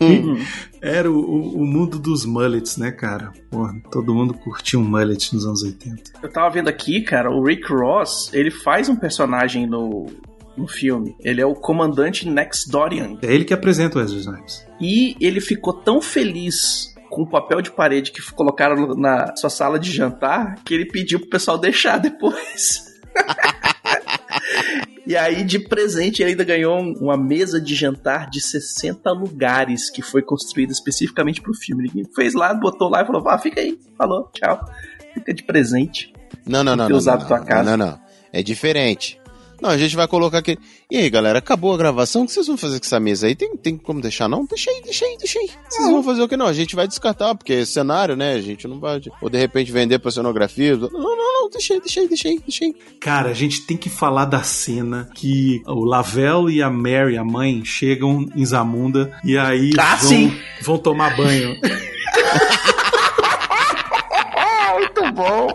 [SPEAKER 5] Uhum.
[SPEAKER 3] Era o, o, o mundo dos mullets, né, cara? Porra, todo mundo curtia um mullet nos anos 80.
[SPEAKER 5] Eu tava vendo aqui, cara, o Rick Ross, ele faz um personagem no, no filme. Ele é o comandante Next Dorian.
[SPEAKER 3] É ele que apresenta o Wesley Snipes.
[SPEAKER 5] E ele ficou tão feliz com o papel de parede que colocaram na sua sala de jantar que ele pediu pro pessoal deixar depois. E aí, de presente, ele ainda ganhou um- uma mesa de jantar de 60 lugares que foi construída especificamente pro filme. Ele fez lá, botou lá e falou: Ah, fica aí. Falou, tchau. Fica de presente.
[SPEAKER 6] Não, não, não.
[SPEAKER 5] ter
[SPEAKER 6] não,
[SPEAKER 5] usado
[SPEAKER 6] não,
[SPEAKER 5] tua
[SPEAKER 6] não,
[SPEAKER 5] casa.
[SPEAKER 6] Não, não. É diferente. Não, a gente vai colocar aqui. E aí, galera, acabou a gravação? O que vocês vão fazer com essa mesa aí? Tem, tem como deixar, não? Deixa aí, deixa aí, deixa aí. Vocês vão fazer o que? Não, a gente vai descartar, porque é cenário, né? A gente não vai. Ou de repente vender pra cenografia. Não, não, não, deixa aí, deixa aí, deixa aí, deixa aí.
[SPEAKER 3] Cara, a gente tem que falar da cena que o Lavelle e a Mary, a mãe, chegam em Zamunda e aí
[SPEAKER 5] Ah,
[SPEAKER 3] vão,
[SPEAKER 5] sim.
[SPEAKER 3] vão tomar banho.
[SPEAKER 5] Bom.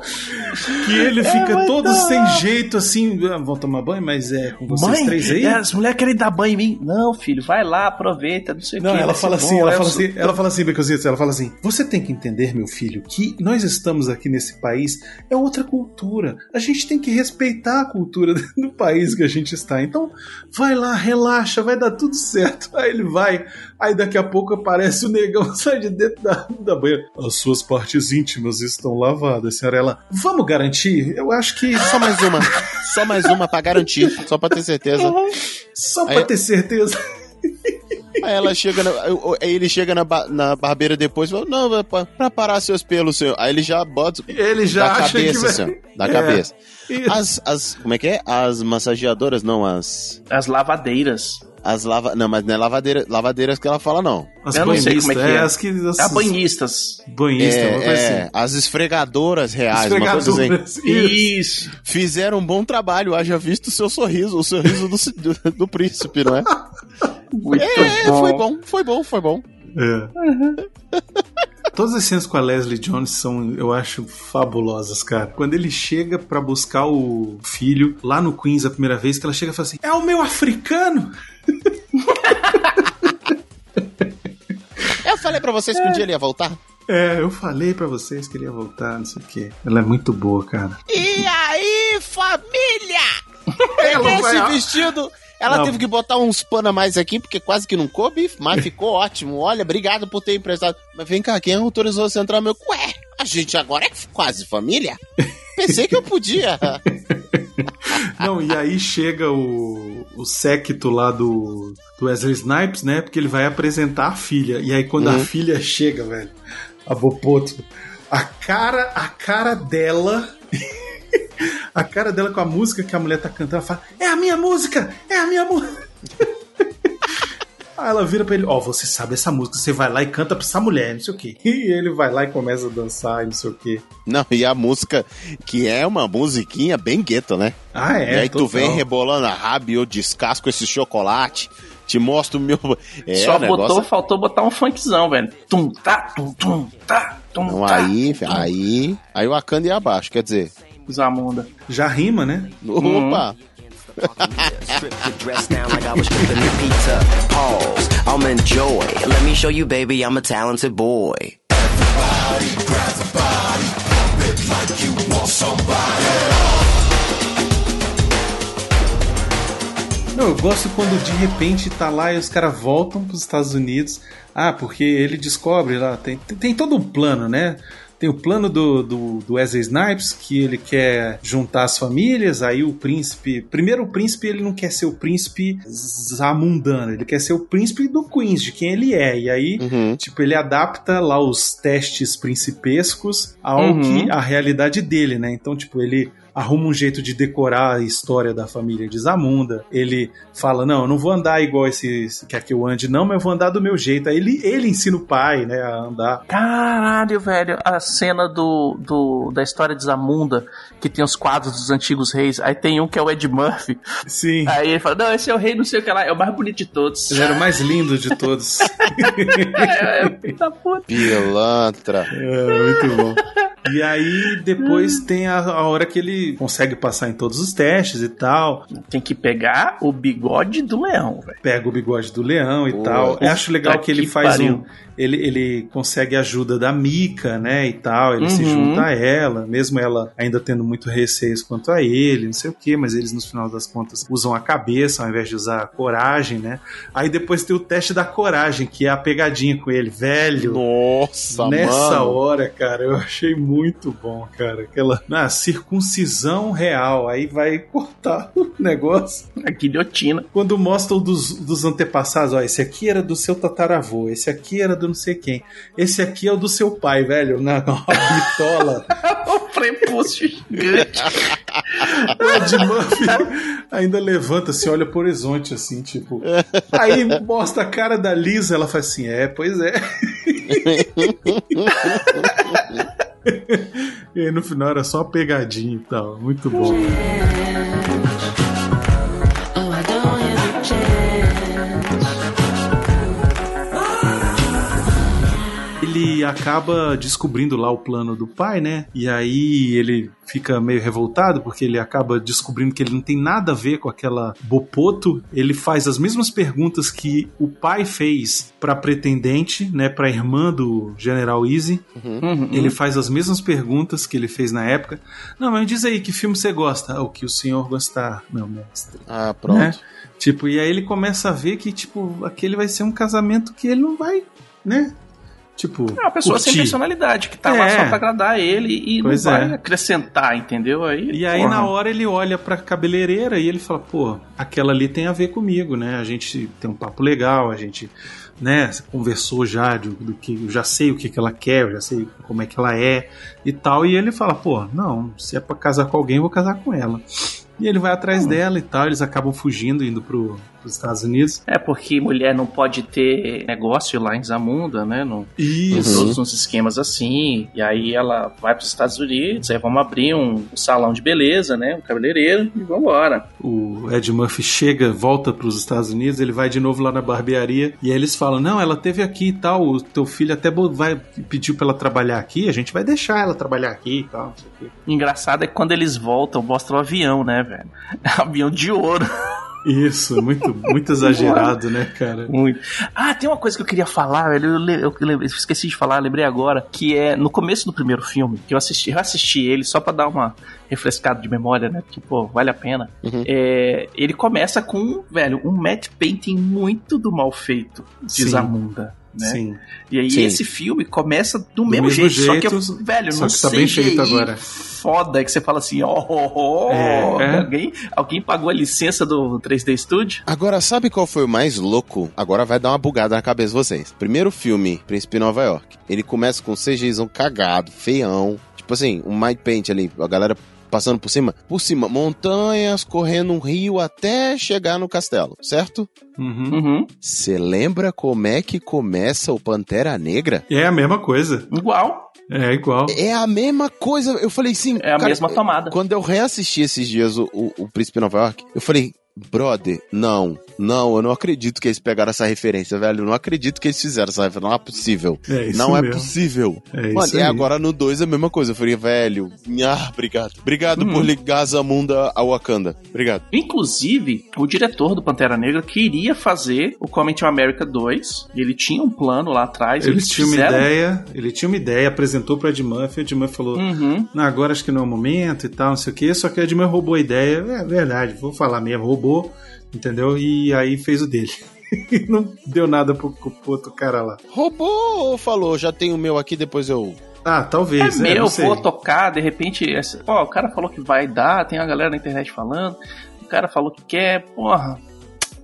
[SPEAKER 3] Que ele fica todo sem jeito, assim, "Ah, vão tomar banho, mas é com vocês
[SPEAKER 5] Mãe,
[SPEAKER 3] três aí?
[SPEAKER 5] é, as mulheres querem dar banho em mim. Não, filho, vai lá, aproveita, não sei o
[SPEAKER 3] Não,
[SPEAKER 5] que.
[SPEAKER 3] ela
[SPEAKER 5] vai
[SPEAKER 3] fala assim,
[SPEAKER 5] bom,
[SPEAKER 3] ela fala
[SPEAKER 5] sou-
[SPEAKER 3] assim, ela fala assim, Becositos, ela fala assim: "Você tem que entender, meu filho, que nós estamos aqui nesse país é outra cultura. A gente tem que respeitar a cultura do país que a gente está. Então, vai lá, relaxa, vai dar tudo certo". Aí ele vai, aí daqui a pouco aparece o negão sai de dentro da, da banheira. As suas partes íntimas estão lavadas, senhora. Ela, vamos garantir? Eu acho que
[SPEAKER 6] Só mais uma. Só mais uma pra garantir. Só pra ter certeza.
[SPEAKER 3] só
[SPEAKER 6] Aí-
[SPEAKER 3] pra ter certeza.
[SPEAKER 6] Aí ela chega na, aí ele chega na, na barbeira depois e fala, não, pra, pra parar seus pelos, senhor. Aí ele já bota
[SPEAKER 3] Ele já
[SPEAKER 6] da
[SPEAKER 3] acha
[SPEAKER 6] cabeça,
[SPEAKER 3] que vai...
[SPEAKER 6] senhor, da
[SPEAKER 3] É.
[SPEAKER 6] cabeça.
[SPEAKER 3] Isso.
[SPEAKER 6] As, as, como é que é? As massageadoras, não, as...
[SPEAKER 5] As lavadeiras.
[SPEAKER 6] As lava... Não, mas não é lavadeira, lavadeiras que ela fala, não.
[SPEAKER 3] As
[SPEAKER 5] Eu não sei como é que
[SPEAKER 3] banhistas,
[SPEAKER 5] é.
[SPEAKER 3] as que... as-
[SPEAKER 5] É banhistas.
[SPEAKER 3] Banhista,
[SPEAKER 6] É,
[SPEAKER 3] coisa
[SPEAKER 6] é,
[SPEAKER 3] assim.
[SPEAKER 6] as esfregadoras reais, uma coisa assim.
[SPEAKER 3] Esfregadoras, isso.
[SPEAKER 6] Fizeram um bom trabalho, haja visto o seu sorriso, o sorriso do, do, do príncipe, não é?
[SPEAKER 5] Muito
[SPEAKER 6] É,
[SPEAKER 5] bom.
[SPEAKER 6] foi bom, foi bom, foi bom.
[SPEAKER 3] É. Todas as cenas com a Leslie Jones são, eu acho, fabulosas, cara. Quando ele chega pra buscar o filho lá no Queens a primeira vez, que ela chega e fala assim: É o meu africano!
[SPEAKER 6] Eu falei pra vocês que um dia ele ia voltar.
[SPEAKER 3] É, eu falei pra vocês que ele ia voltar, não sei o quê. Ela é muito boa, cara.
[SPEAKER 6] E aí, família?
[SPEAKER 3] Ela
[SPEAKER 6] Esse
[SPEAKER 3] vai-
[SPEAKER 6] vestido. Ela
[SPEAKER 3] Não.
[SPEAKER 6] teve que botar uns pano a mais aqui, porque quase que não coube, mas ficou ótimo. Olha, obrigado por ter emprestado. Mas vem cá, quem autorizou você entrar? Meu, ué, a gente agora é quase família? Pensei que eu podia.
[SPEAKER 3] Não, e aí chega o, o séquito lá do, do Wesley Snipes, né? Porque ele vai apresentar a filha. E aí quando a
[SPEAKER 6] Uhum.
[SPEAKER 3] filha chega, velho, a Bopoto, a cara, a cara dela. a cara dela com a música que a mulher tá cantando, ela fala: É a minha música! É a minha música! Aí ela vira pra ele, ó, você sabe essa música, você vai lá e canta pra essa mulher, não sei o quê. E ele vai lá e começa a dançar e não sei o quê.
[SPEAKER 6] Não, e a música, que é uma musiquinha bem gueto, né?
[SPEAKER 3] Ah, é?
[SPEAKER 6] e aí tu vem rebolando a raba e eu descasco esse chocolate, te mostro o meu. É,
[SPEAKER 5] Só
[SPEAKER 6] o negócio-
[SPEAKER 5] botou, faltou botar um funkzão, velho. Tum, tá, tum, tum, tá, tum,
[SPEAKER 6] Não,
[SPEAKER 5] tá.
[SPEAKER 6] aí, aí, aí o Akanda ia abaixo, quer dizer.
[SPEAKER 5] Zamunda.
[SPEAKER 3] Já rima, né?
[SPEAKER 6] Opa!
[SPEAKER 8] Strip
[SPEAKER 3] Não, eu gosto quando de repente tá lá e os caras voltam pros Estados Unidos. Ah, porque ele descobre lá, tem, tem todo um plano, né? Tem o plano do, do, do Wesley Snipes, que ele quer juntar as famílias, aí o príncipe. Primeiro, o príncipe ele não quer ser o príncipe zamundano, ele quer ser o príncipe do Queens, de quem ele é. E aí, tipo, ele adapta lá os testes principescos ao
[SPEAKER 5] Uhum.
[SPEAKER 3] que a realidade dele, né? Então, tipo, ele arruma um jeito de decorar a história da família de Zamunda. Ele fala: Não, eu não vou andar igual esse, esse quer que eu ande, não, mas eu vou andar do meu jeito. Aí ele, ele ensina o pai, né, a andar.
[SPEAKER 5] Caralho, velho, a cena do, do, da história de Zamunda, que tem os quadros dos antigos reis, aí tem um que é o Ed Murphy.
[SPEAKER 3] Sim.
[SPEAKER 5] Aí ele fala, não, esse é o rei não sei o que lá, é o mais bonito de todos.
[SPEAKER 3] Ele era o mais lindo de todos.
[SPEAKER 5] é, é, da puta.
[SPEAKER 6] Pilantra.
[SPEAKER 3] É, muito bom. E aí depois tem a, a hora que ele consegue passar em todos os testes e tal.
[SPEAKER 5] Tem que pegar o bigode do leão, velho.
[SPEAKER 3] Pega o bigode do leão e
[SPEAKER 6] Pô,
[SPEAKER 3] tal. Eu acho legal
[SPEAKER 5] puta
[SPEAKER 3] que ele
[SPEAKER 5] que
[SPEAKER 3] faz
[SPEAKER 5] pariu.
[SPEAKER 3] um. Ele, ele consegue a ajuda da Mika, né? E tal. Ele se
[SPEAKER 5] Uhum.
[SPEAKER 3] junta a ela, mesmo ela ainda tendo muito receios quanto a ele, não sei o que, mas eles no final das contas usam a cabeça ao invés de usar a coragem, né? Aí depois tem o teste da coragem, que é a pegadinha com ele, velho.
[SPEAKER 6] Nossa,
[SPEAKER 3] Nessa
[SPEAKER 6] mano.
[SPEAKER 3] hora, cara, eu achei muito bom, cara. Aquela na circuncisão real. Aí vai cortar o negócio.
[SPEAKER 5] A guilhotina.
[SPEAKER 3] Quando mostra o dos, dos antepassados, ó, esse aqui era do seu tataravô, esse aqui era do não sei quem, esse aqui é o do seu pai, velho, na, na bitola.
[SPEAKER 5] o prepúcio gigante.
[SPEAKER 3] O Ed Murphy ainda levanta, se olha pro horizonte, assim, tipo. Aí mostra a cara da Lisa, ela faz assim: é, pois é. e aí no final era só pegadinha e tal. Muito bom. Ele acaba descobrindo lá o plano do pai, né? E aí ele fica meio revoltado porque ele acaba descobrindo que ele não tem nada a ver com aquela Bopoto. Ele faz as mesmas perguntas que o pai fez pra pretendente, né, pra irmã do General Easy.
[SPEAKER 5] Uhum.
[SPEAKER 3] Ele faz as mesmas perguntas que ele fez na época. Não, mas me diz aí que filme você gosta? O que o senhor gostar, meu mestre.
[SPEAKER 6] Ah, pronto.
[SPEAKER 3] Né? Tipo, e aí ele começa a ver que, tipo, aquele vai ser um casamento que ele não vai, né? Tipo,
[SPEAKER 5] É uma pessoa sem
[SPEAKER 3] curtir.
[SPEAKER 5] personalidade, que tá lá
[SPEAKER 3] É.
[SPEAKER 5] só pra agradar ele e
[SPEAKER 3] Pois
[SPEAKER 5] não vai
[SPEAKER 3] é.
[SPEAKER 5] acrescentar, entendeu? Aí,
[SPEAKER 3] E aí,
[SPEAKER 5] porra.
[SPEAKER 3] na hora, ele olha pra cabeleireira e ele fala: pô, aquela ali tem a ver comigo, né? A gente tem um papo legal, a gente, né, conversou já do, do que eu já sei o que, que ela quer, eu já sei como é que ela é e tal. E ele fala: pô, não, se é pra casar com alguém, eu vou casar com ela. E ele vai atrás
[SPEAKER 5] Hum.
[SPEAKER 3] dela e tal, eles acabam fugindo, indo pro, pros Estados Unidos.
[SPEAKER 5] É porque mulher não pode ter negócio lá em Zamunda, né? Não,
[SPEAKER 3] Isso.
[SPEAKER 5] Todos uns esquemas assim. E aí ela vai para os Estados Unidos, aí vamos abrir um salão de beleza, né? Um cabeleireiro e vambora.
[SPEAKER 3] O Ed Murphy chega, volta para os Estados Unidos, ele vai de novo lá na barbearia e aí eles falam: Não, ela teve aqui e tal, o teu filho até vai pediu para ela trabalhar aqui, a gente vai deixar ela trabalhar aqui e tal. não sei o quê."
[SPEAKER 5] Engraçado é que quando eles voltam, mostra o avião, né, velho? avião de ouro.
[SPEAKER 3] Isso, muito, muito exagerado, né, cara?
[SPEAKER 5] Muito. Ah, tem uma coisa que eu queria falar, velho. Eu, eu lembrei- esqueci de falar, lembrei agora. Que é no começo do primeiro filme, que eu assisti, eu assisti ele só pra dar uma refrescada de memória, né? Porque, pô, vale a pena. É, ele começa com, velho, um matte painting muito do mal feito de
[SPEAKER 3] Sim.
[SPEAKER 5] Zamunda. Né?
[SPEAKER 3] Sim.
[SPEAKER 5] E aí
[SPEAKER 3] Sim.
[SPEAKER 5] esse filme começa do,
[SPEAKER 3] Do
[SPEAKER 5] mesmo,
[SPEAKER 3] mesmo
[SPEAKER 5] jeito, só que,
[SPEAKER 3] jeito,
[SPEAKER 5] velho,
[SPEAKER 3] só
[SPEAKER 5] não
[SPEAKER 3] que tá
[SPEAKER 5] sei
[SPEAKER 3] bem feito agora.
[SPEAKER 5] foda que você fala assim, ó, ó, ó,
[SPEAKER 6] É, é.
[SPEAKER 5] alguém, alguém pagou a licença do 3D Studio?
[SPEAKER 6] Agora, sabe qual foi o mais louco? Agora vai dar uma bugada na cabeça de vocês. Primeiro filme, Príncipe Nova York. Ele começa com um CGzão cagado, feião. Tipo assim, um Might Paint ali, a galera passando por cima. Por cima, montanhas, correndo um rio até chegar no castelo, certo?
[SPEAKER 3] Uhum.
[SPEAKER 6] Você lembra como é que começa o Pantera Negra?
[SPEAKER 3] É a mesma coisa.
[SPEAKER 5] Igual.
[SPEAKER 3] É igual.
[SPEAKER 6] É a mesma coisa. Eu falei sim.
[SPEAKER 5] É a mesma tomada.
[SPEAKER 6] Quando eu reassisti esses dias o, o, o Príncipe Nova York, eu falei, brother, não, não, eu não acredito que eles pegaram essa referência, velho. Eu não acredito que eles fizeram essa referência. Não é possível.
[SPEAKER 3] É isso
[SPEAKER 6] não é
[SPEAKER 3] mesmo.
[SPEAKER 6] possível.
[SPEAKER 3] É
[SPEAKER 6] Mano,
[SPEAKER 3] isso
[SPEAKER 6] e
[SPEAKER 3] aí.
[SPEAKER 6] agora no 2 é a mesma coisa. Eu falei, velho, ah, obrigado. Obrigado por ligar a Zamunda ao Wakanda. Obrigado.
[SPEAKER 5] Inclusive, o diretor do Pantera Negra queria fazer o Coming to America 2. Ele tinha um plano lá atrás.
[SPEAKER 3] Ele
[SPEAKER 5] eles
[SPEAKER 3] tinha uma
[SPEAKER 5] fizeram-
[SPEAKER 3] ideia, ele tinha uma ideia, apresentou pra Ed Murphy, Ed Murphy falou,
[SPEAKER 5] Uhum.
[SPEAKER 3] não, agora acho que não é o momento e tal, não sei o que, só que Ed Murphy roubou a ideia, é verdade, vou falar mesmo, roubou, entendeu? E aí fez o dele. não deu nada pro, pro outro cara lá.
[SPEAKER 6] Roubou ou falou, já tenho o meu aqui, depois eu...
[SPEAKER 3] Ah,
[SPEAKER 5] É
[SPEAKER 3] talvez, é,
[SPEAKER 5] meu,
[SPEAKER 3] não sei.
[SPEAKER 5] vou tocar, de repente. essa- Ó, o cara falou que vai dar, tem uma galera na internet falando. O cara falou que quer, porra.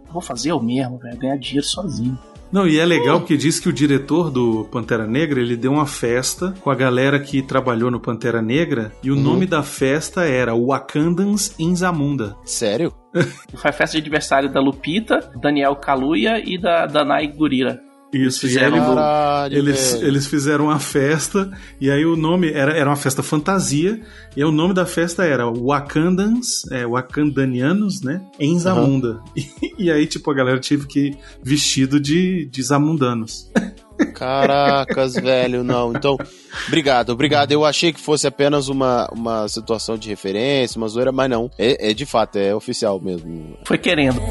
[SPEAKER 5] Vou fazer eu mesmo, velho, ganhar dinheiro sozinho.
[SPEAKER 3] Não, e é legal porque diz que o diretor do Pantera Negra, ele deu uma festa com a galera que trabalhou no Pantera Negra, e o nome da festa era Wakandans in Zamunda.
[SPEAKER 6] Sério?
[SPEAKER 5] Foi a festa de aniversário da Lupita, Daniel Kaluuya e da Danai Gurira.
[SPEAKER 3] Isso, e aí
[SPEAKER 5] Fizeram-
[SPEAKER 3] ele-
[SPEAKER 6] Caralho,
[SPEAKER 3] eles,
[SPEAKER 6] velho.
[SPEAKER 3] eles fizeram uma festa, e aí o nome era, era uma festa fantasia, e aí o nome da festa era Wakandans, é, Wakandanianos, né? Em Zamunda. E, aí, tipo, a galera tive que ir vestido de, de Zamundanos.
[SPEAKER 6] Caracas, velho, não. Então, obrigado, obrigado. Eu achei que fosse apenas uma, uma situação de referência, uma zoeira, mas não. É, é de fato, é oficial mesmo.
[SPEAKER 5] Foi querendo.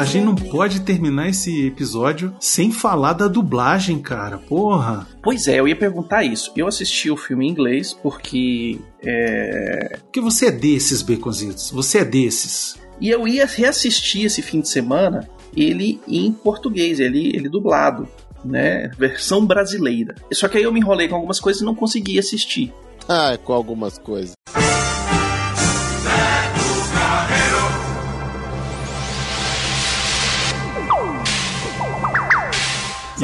[SPEAKER 3] A gente não pode terminar esse episódio sem falar da dublagem, cara. Porra.
[SPEAKER 5] Pois é, eu ia perguntar isso. Eu assisti o filme em inglês porque. É...
[SPEAKER 3] Porque você é desses, Baconzitos. Você é desses.
[SPEAKER 5] E eu ia reassistir esse fim de semana ele em português, ele, ele dublado, né? Versão brasileira. Só que aí eu me enrolei com algumas coisas e não consegui assistir.
[SPEAKER 6] Ah, com algumas coisas.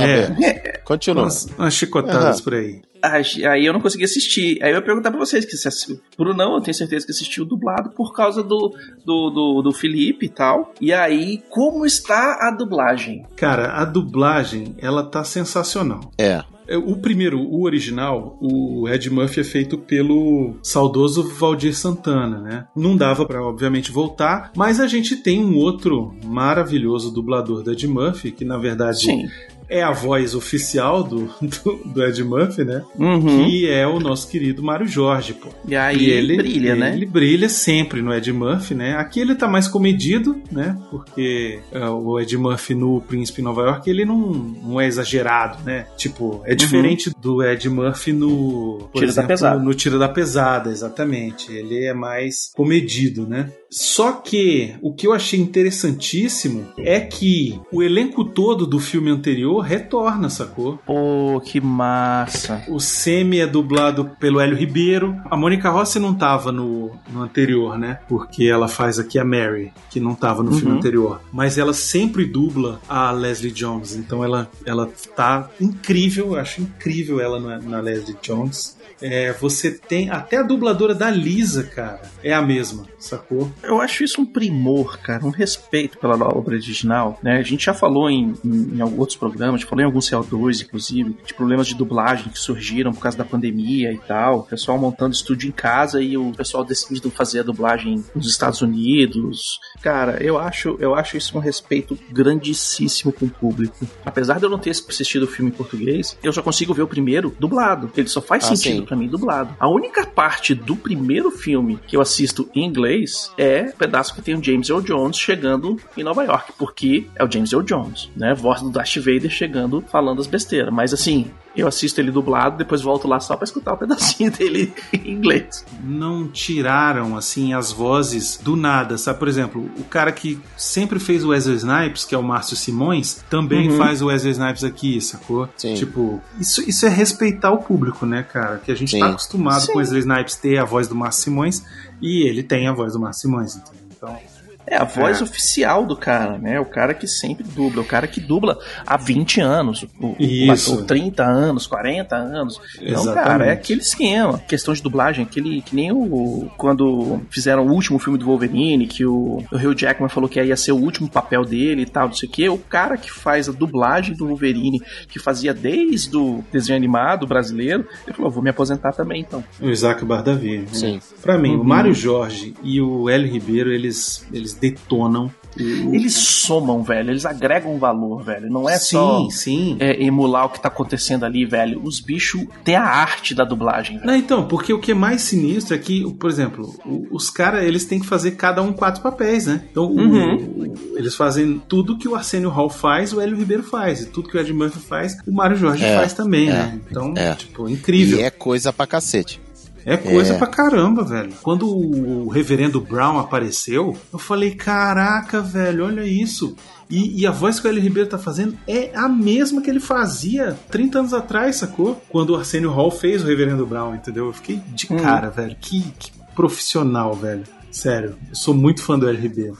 [SPEAKER 3] É.
[SPEAKER 6] Continua.
[SPEAKER 3] Umas, umas chicotadas
[SPEAKER 6] Aham.
[SPEAKER 3] por aí.
[SPEAKER 5] Aí eu não consegui assistir. Aí eu ia perguntar pra vocês, que se Brunão, eu tenho certeza que assistiu dublado por causa do, do, do, do Felipe e tal. E aí, como está a dublagem?
[SPEAKER 3] Cara, a dublagem, ela tá sensacional.
[SPEAKER 6] É.
[SPEAKER 3] É, O primeiro, o original, o Ed Murphy é feito pelo saudoso Valdir Santana, né? Não dava pra, obviamente, voltar, mas a gente tem um outro maravilhoso dublador da Ed Murphy, que na verdade
[SPEAKER 5] Sim.
[SPEAKER 3] É a voz oficial do, do, do Ed Murphy, né?
[SPEAKER 5] Uhum.
[SPEAKER 3] Que é o nosso querido Mário Jorge, pô.
[SPEAKER 5] E aí
[SPEAKER 3] ele
[SPEAKER 5] brilha,
[SPEAKER 3] ele,
[SPEAKER 5] né?
[SPEAKER 3] Ele brilha sempre no Ed Murphy, né? Aqui ele tá mais comedido, né? Porque é, o Ed Murphy no Príncipe em Nova York, ele não, não é exagerado, né? Tipo, é diferente do Ed Murphy no... por
[SPEAKER 5] Tiro da Pesada.
[SPEAKER 3] No Tiro da Pesada, exatamente. Ele é mais comedido, né? Só que o que eu achei interessantíssimo é que o elenco todo do filme anterior retorna, sacou?
[SPEAKER 5] Pô, que massa.
[SPEAKER 3] O Semi é dublado pelo Hélio Ribeiro. A Mônica Rossi não tava no, no anterior, né? Porque ela faz aqui a Mary, que não tava no filme
[SPEAKER 5] Uhum.
[SPEAKER 3] anterior. Mas ela sempre dubla a Leslie Jones. Então ela, ela tá incrível. Eu acho incrível ela na, na Leslie Jones. É, você tem até a dubladora da Lisa, cara, é a mesma, sacou?
[SPEAKER 5] Eu acho isso um primor, cara, um respeito pela obra original, né? A gente já falou em, em, em outros programas, já falou em alguns CO2, inclusive, de problemas de dublagem que surgiram por causa da pandemia e tal. O pessoal montando estúdio em casa e o pessoal decidindo fazer a dublagem nos Estados Unidos. Cara, eu acho, eu acho isso um respeito grandíssimo com o público. Apesar de eu não ter assistido o filme em português, eu só consigo ver o primeiro dublado. Ele só faz
[SPEAKER 6] Ah,
[SPEAKER 5] sentido pra mim dublado. A única parte do primeiro filme que eu assisto em inglês é o pedaço que tem o James Earl Jones chegando em Nova York, porque é o James Earl Jones, né? Voz do Darth Vader chegando falando as besteiras. Mas assim, eu assisto ele dublado, depois volto lá só pra escutar o pedacinho dele em inglês.
[SPEAKER 3] não tiraram assim as vozes do nada, sabe? Por exemplo, o cara que sempre fez o Wesley Snipes, que é o Márcio Simões, também
[SPEAKER 5] Uhum.
[SPEAKER 3] faz o Wesley Snipes aqui, sacou?
[SPEAKER 6] Sim.
[SPEAKER 3] Tipo, isso, isso é respeitar o público, né, cara? Que a gente
[SPEAKER 6] Sim.
[SPEAKER 3] tá acostumado
[SPEAKER 5] Sim.
[SPEAKER 3] com o Wesley Snipes ter a voz do Márcio Simões e ele tem a voz do Márcio Simões, entendeu? Então,
[SPEAKER 5] É a voz
[SPEAKER 3] É.
[SPEAKER 5] oficial do cara, né? O cara que sempre dubla, o cara que dubla há 20 anos, o, o-
[SPEAKER 3] Isso.
[SPEAKER 5] ou 30 anos, 40 anos. Então,
[SPEAKER 3] Exatamente.
[SPEAKER 5] cara, é aquele esquema. Questão de dublagem, aquele que nem o quando fizeram o último filme do Wolverine, que o, o Hugh Jackman falou que ia ser o último papel dele e tal, não sei o quê. O cara que faz a dublagem do Wolverine, que fazia desde o desenho animado brasileiro, ele falou: vou me aposentar também, então.
[SPEAKER 3] o Isaac Bardavi. né?
[SPEAKER 6] Sim.
[SPEAKER 3] Pra mim,
[SPEAKER 5] Uhum.
[SPEAKER 3] o Mário Jorge e o Hélio Ribeiro, eles, eles detonam.
[SPEAKER 5] Eles somam, velho. Eles agregam valor, velho. Não é
[SPEAKER 3] sim,
[SPEAKER 5] só
[SPEAKER 3] sim.
[SPEAKER 5] é, emular o que tá acontecendo ali, velho. Os bichos têm a arte da dublagem, velho.
[SPEAKER 3] Não, então, porque o que é mais sinistro é que, por exemplo, os caras eles têm que fazer cada um quatro papéis, né? Então,
[SPEAKER 5] Uhum.
[SPEAKER 3] o- eles fazem tudo que o Arsenio Hall faz, o Hélio Ribeiro faz. E tudo que o Ed Murphy faz, o Mário Jorge
[SPEAKER 6] É,
[SPEAKER 3] faz também,
[SPEAKER 6] é,
[SPEAKER 3] né? Então,
[SPEAKER 6] é.
[SPEAKER 3] tipo, incrível.
[SPEAKER 6] E é coisa pra cacete.
[SPEAKER 3] É coisa
[SPEAKER 6] É.
[SPEAKER 3] pra caramba, velho. Quando o reverendo Brown apareceu, eu falei: caraca, velho, olha isso. E, e a voz que o Hélio Ribeiro tá fazendo é a mesma que ele fazia 30 anos atrás, sacou? Quando o Arsenio Hall fez o reverendo Brown, entendeu? Eu fiquei de
[SPEAKER 5] Hum.
[SPEAKER 3] cara, velho. Que, que profissional, velho. Sério, eu sou muito fã do Hélio Ribeiro.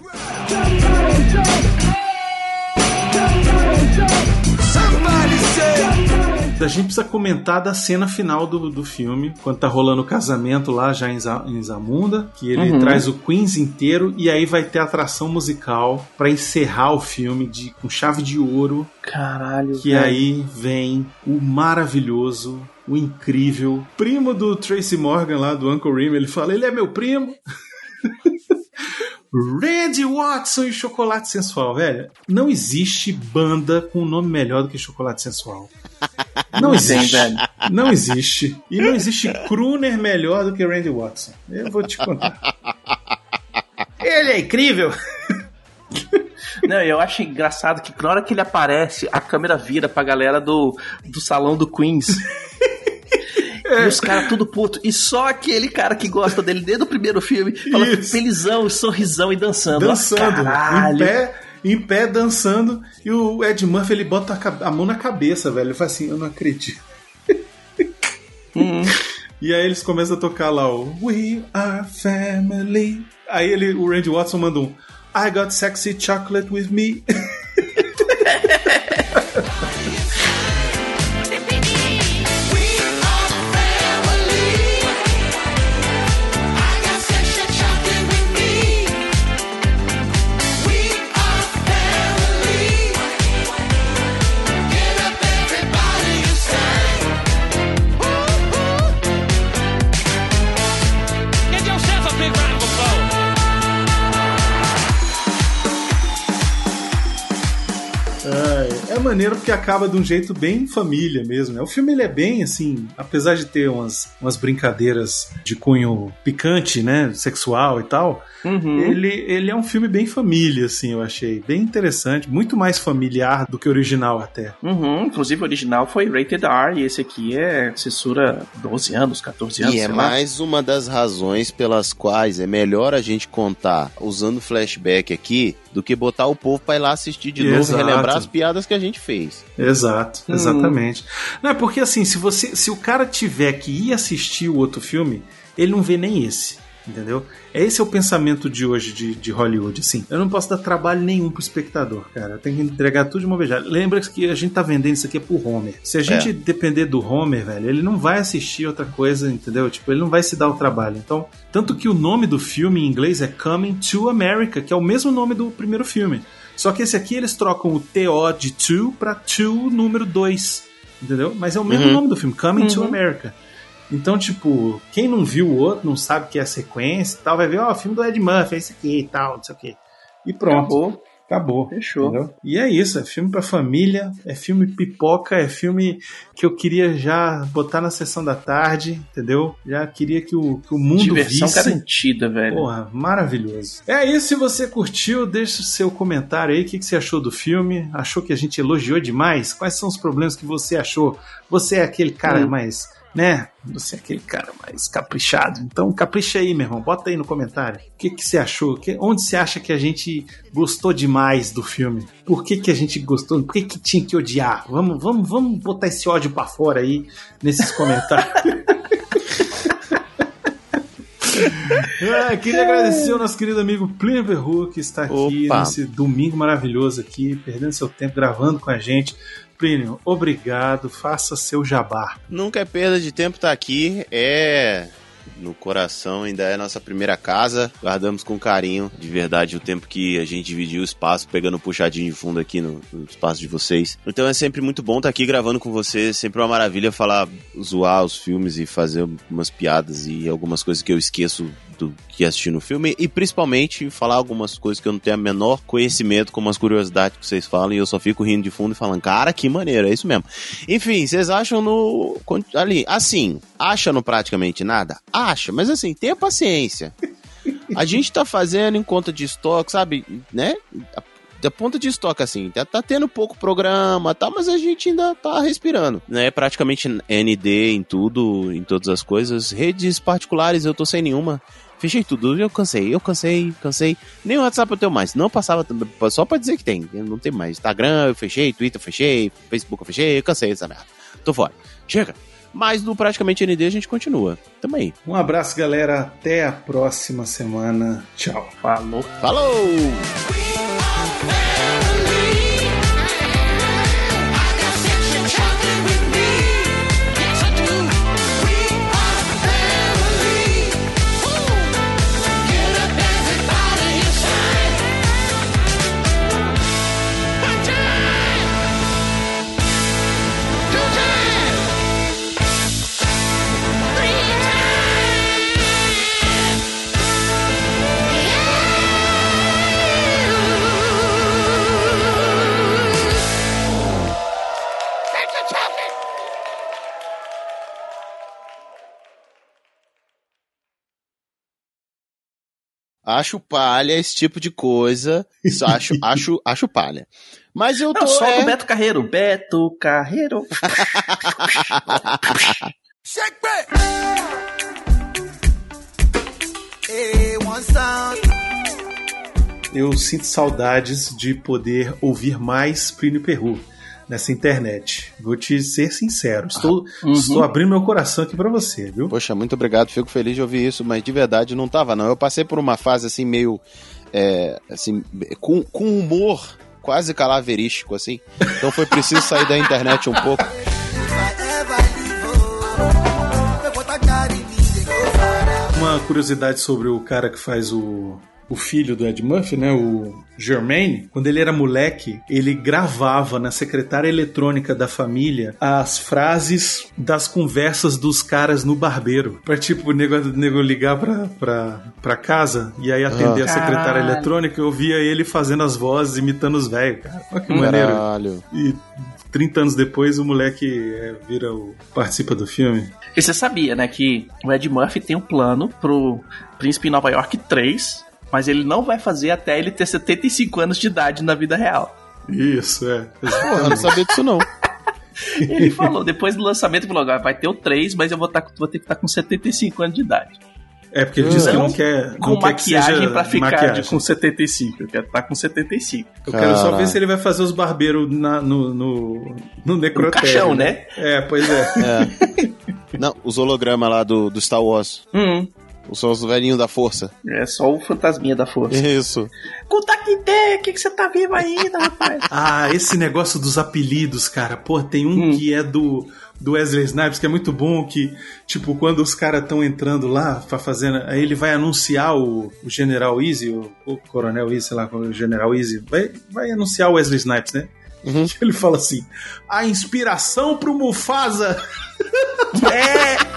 [SPEAKER 3] A gente precisa comentar da cena final do, do filme, quando tá rolando o casamento lá já em, Za- em Zamunda, que ele
[SPEAKER 5] Uhum.
[SPEAKER 3] traz o Queens inteiro e aí vai ter atração musical pra encerrar o filme de, com chave de ouro,
[SPEAKER 5] Caralho,
[SPEAKER 3] que
[SPEAKER 5] velho.
[SPEAKER 3] aí vem o maravilhoso, o incrível primo do Tracy Morgan lá, do Uncle Rim, ele fala, ele é meu primo. Randy Watson e Chocolate Sensual, velho. Não existe banda com um nome melhor do que Chocolate Sensual. Não existe.
[SPEAKER 5] velho.
[SPEAKER 3] Não existe. E não existe crooner melhor do que Randy Watson. Eu vou te contar. Ele é incrível.
[SPEAKER 5] Não, eu acho engraçado que na hora que ele aparece, a câmera vira pra galera do, do salão do Queens.
[SPEAKER 3] É.
[SPEAKER 5] E os caras tudo puto. E só aquele cara que gosta dele desde o primeiro filme fala
[SPEAKER 3] Isso.
[SPEAKER 5] felizão, sorrisão e dançando.
[SPEAKER 3] dançando,
[SPEAKER 5] Caralho.
[SPEAKER 3] em pé, em pé dançando, e o Ed Murphy ele bota a, a mão na cabeça, velho. Ele fala assim: Eu não acredito.
[SPEAKER 5] Hum.
[SPEAKER 3] E aí eles começam a tocar lá o We Are Family. Aí ele, o Randy Watson manda um I got sexy chocolate with me. maneiro porque acaba de um jeito bem família mesmo, né? O filme ele é bem assim, apesar de ter umas, umas brincadeiras de cunho picante, né, sexual e tal,
[SPEAKER 5] Uhum.
[SPEAKER 3] ele, ele é um filme bem família, assim, eu achei. Bem interessante, muito mais familiar do que o original até.
[SPEAKER 5] Uhum, inclusive o original foi rated R e esse aqui é censura 12 anos, 14 anos.
[SPEAKER 6] E é
[SPEAKER 5] lá.
[SPEAKER 6] mais uma das razões pelas quais é melhor a gente contar usando flashback aqui do que botar o povo pra ir lá assistir de novo
[SPEAKER 3] Exato.
[SPEAKER 6] e relembrar as piadas que a gente fez.
[SPEAKER 3] Exato,
[SPEAKER 6] Hum.
[SPEAKER 3] exatamente. Não é porque assim, se você, se o cara tiver que ir assistir o outro filme, ele não vê nem esse, entendeu? Esse é o pensamento de hoje de, de Hollywood, assim. Eu não posso dar trabalho nenhum pro espectador, cara. Eu tenho que entregar tudo de uma vez. Lembra que a gente tá vendendo isso aqui pro Homer. Se a gente
[SPEAKER 6] É.
[SPEAKER 3] depender do Homer, velho, ele não vai assistir outra coisa, entendeu? Tipo, ele não vai se dar o trabalho. Então, tanto que o nome do filme em inglês é Coming to America, que é o mesmo nome do primeiro filme. Só que esse aqui eles trocam o TO de to pra to número 2. Entendeu? Mas é o mesmo
[SPEAKER 6] Uhum.
[SPEAKER 3] nome do filme, Coming to
[SPEAKER 5] Uhum.
[SPEAKER 3] America. Então, tipo, quem não viu o outro, não sabe que é a sequência e tal, vai ver, ó, o filme do Ed Murphy, é esse aqui e tal, não sei o quê. E pronto.
[SPEAKER 5] Acabou.
[SPEAKER 3] Acabou.
[SPEAKER 5] Fechou.
[SPEAKER 3] entendeu? E é isso, é filme pra família, é filme pipoca, é filme que eu queria já botar na sessão da tarde, entendeu? Já queria que o, que o mundo
[SPEAKER 5] Diversão
[SPEAKER 3] visse.
[SPEAKER 5] garantida, velho.
[SPEAKER 3] Porra, maravilhoso. É isso, se você curtiu, deixa o seu comentário aí, o que, que você achou do filme? Achou que a gente elogiou demais? Quais são os problemas que você achou? Você é aquele cara
[SPEAKER 5] Hum.
[SPEAKER 3] mais, né? Você é aquele cara mais caprichado. Então capricha aí, meu irmão, bota aí no comentário. O que, que você achou? Que- onde você acha que a gente gostou demais do filme? Por que, que a gente gostou? Por que, que tinha que odiar? Vamos, vamos, vamos botar esse ódio pra fora aí nesses comentários. Ah, queria agradecer ao nosso querido amigo Plínio Perru, que está aqui
[SPEAKER 6] Opa.
[SPEAKER 3] nesse domingo maravilhoso aqui, perdendo seu tempo gravando com a gente. Plínio, obrigado, faça seu jabá.
[SPEAKER 6] Nunca é perda de tempo estar aqui, é no coração, ainda é nossa primeira casa. Guardamos com carinho, de verdade, o tempo que a gente dividiu o espaço, pegando um puxadinho de fundo aqui no, no espaço de vocês. Então é sempre muito bom estar aqui gravando com vocês, sempre uma maravilha falar, zoar os filmes e fazer umas piadas e algumas coisas que eu esqueço do que assisti no filme e principalmente falar algumas coisas que eu não tenho a menor conhecimento, como as curiosidades que vocês falam e eu só fico rindo de fundo e falando, cara, que maneiro, é isso mesmo. Enfim, vocês acham no. Ali, assim, acha no praticamente nada? Acha, mas assim, tenha paciência. A gente tá fazendo em conta de estoque, sabe? Né? Da ponta de estoque, assim, tá, tá tendo pouco programa, tá, mas a gente ainda tá respirando, né? Praticamente ND em tudo, em todas as coisas. Redes particulares eu tô sem nenhuma. Fechei tudo, eu cansei, eu cansei, cansei. Nem o WhatsApp eu tenho mais. Não passava só pra dizer que tem. Não tem mais. Instagram eu fechei, Twitter eu fechei, Facebook eu fechei, eu cansei dessa merda. Tô fora. Chega. Mas no praticamente ND a gente continua. Tamo aí.
[SPEAKER 3] Um abraço, galera. Até a próxima semana. Tchau.
[SPEAKER 5] Falou.
[SPEAKER 6] Falou! Acho palha esse tipo de coisa. Isso Acho, acho, acho palha. Mas eu tô.
[SPEAKER 5] Não, só
[SPEAKER 6] é...
[SPEAKER 5] do Beto Carreiro. Beto Carreiro.
[SPEAKER 2] Shake.
[SPEAKER 3] Eu sinto saudades de poder ouvir mais Plínio Perru nessa internet. Vou te ser sincero. Estou,
[SPEAKER 6] Uhum.
[SPEAKER 3] estou abrindo meu coração aqui pra você, viu?
[SPEAKER 6] Poxa, muito obrigado, fico feliz de ouvir isso, mas de verdade não tava, não. Eu passei por uma fase assim, meio. é, assim, com, com humor quase calaverístico, assim. Então foi preciso sair da internet um pouco.
[SPEAKER 3] Uma curiosidade sobre o cara que faz o, o filho do Ed Murphy, né, o Germaine, quando ele era moleque, ele gravava na secretária eletrônica da família as frases das conversas dos caras no barbeiro. Pra tipo, o nego, o nego ligar pra, pra, pra casa e aí atender
[SPEAKER 6] Ah.
[SPEAKER 3] a secretária
[SPEAKER 6] Caralho.
[SPEAKER 3] eletrônica, eu via ele fazendo as vozes, imitando os velhos, cara. Olha que maneiro.
[SPEAKER 6] Caralho.
[SPEAKER 3] E 30 anos depois o moleque é, vira o. participa do filme.
[SPEAKER 5] E você sabia, né, que o Ed Murphy tem um plano pro Príncipe em Nova York 3, mas ele não vai fazer até ele ter 75 anos de idade na vida real.
[SPEAKER 3] Isso, é.
[SPEAKER 6] Porra, eu não sabia disso não.
[SPEAKER 5] Ele falou, depois do lançamento, ele falou, vai ter o 3, mas eu vou, tá, vou ter que estar com 75 anos de idade.
[SPEAKER 3] É porque ele disse que não quer. Não
[SPEAKER 5] com
[SPEAKER 3] quer que
[SPEAKER 5] maquiagem
[SPEAKER 3] seja
[SPEAKER 5] pra ficar
[SPEAKER 3] maquiagem.
[SPEAKER 5] de, com 75. Eu quero estar com 75.
[SPEAKER 3] Eu quero só ver se ele vai fazer os barbeiros na- no, no, no necrotério.
[SPEAKER 5] caixão, né?
[SPEAKER 3] É, pois é.
[SPEAKER 6] É. Não, os hologramas lá do, do Star Wars.
[SPEAKER 5] Hum.
[SPEAKER 6] São os velhinhos da força.
[SPEAKER 5] É só o fantasminha da força.
[SPEAKER 6] Isso.
[SPEAKER 5] Kutakite, o que, que você tá vivo ainda, rapaz?
[SPEAKER 3] Ah, esse negócio dos apelidos, cara. Pô, tem um
[SPEAKER 5] Hum.
[SPEAKER 3] que é do, do Wesley Snipes, que é muito bom, que, tipo, quando os caras estão entrando lá pra fazendo. Aí ele vai anunciar o, o General Easy, o, o Coronel Easy, sei lá, o General Easy. Vai, vai anunciar o Wesley Snipes, né? Ele fala assim: a inspiração pro Mufasa.
[SPEAKER 5] é!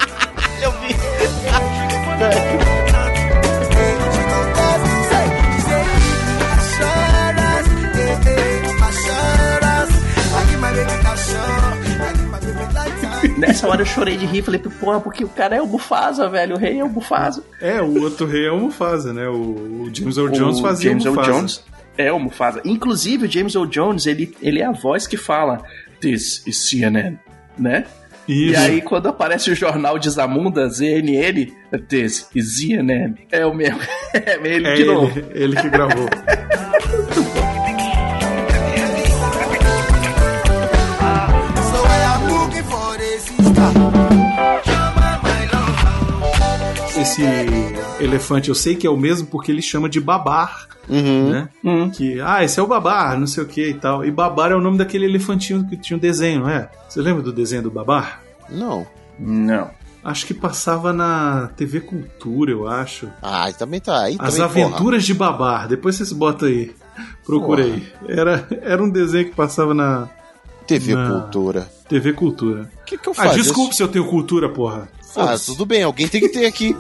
[SPEAKER 5] Nessa hora eu chorei de rir, falei, porra, porque o cara é o Bufasa, velho, o rei é o Bufasa.
[SPEAKER 3] É, o outro rei é o Mufasa, né? O, o James Earl Jones
[SPEAKER 5] O
[SPEAKER 3] fazia
[SPEAKER 5] James
[SPEAKER 3] o
[SPEAKER 5] Earl
[SPEAKER 3] Mufasa.
[SPEAKER 5] Jones é o Mufasa. Inclusive, o James Earl Jones, ele, ele é a voz que fala This is CNN, né? E
[SPEAKER 3] Isso.
[SPEAKER 5] aí, quando aparece o jornal de Zamunda, ZNN, CNN. É o mesmo. É ele
[SPEAKER 3] É
[SPEAKER 5] de
[SPEAKER 3] ele,
[SPEAKER 5] novo.
[SPEAKER 3] ele que gravou.
[SPEAKER 2] Sister.
[SPEAKER 3] Esse elefante, eu sei que é o mesmo porque ele chama de babar. Né? Que, ah, esse é o babar, não sei o que e tal. E babar é o nome daquele elefantinho que tinha um desenho, não é? Você lembra do desenho do babar?
[SPEAKER 6] Não.
[SPEAKER 5] Não.
[SPEAKER 3] Acho que passava na TV Cultura, eu acho.
[SPEAKER 6] Ah, também tá aí.
[SPEAKER 3] As
[SPEAKER 6] também,
[SPEAKER 3] Aventuras de Babar. Depois vocês botam aí. Procura aí. Era, era um desenho que passava na.
[SPEAKER 6] TV
[SPEAKER 3] na
[SPEAKER 6] Cultura.
[SPEAKER 3] TV Cultura.
[SPEAKER 6] O que, que eu
[SPEAKER 3] Ah,
[SPEAKER 6] faço?
[SPEAKER 3] desculpe se eu tenho cultura, porra.
[SPEAKER 6] Ah, tudo bem, alguém tem que ter aqui.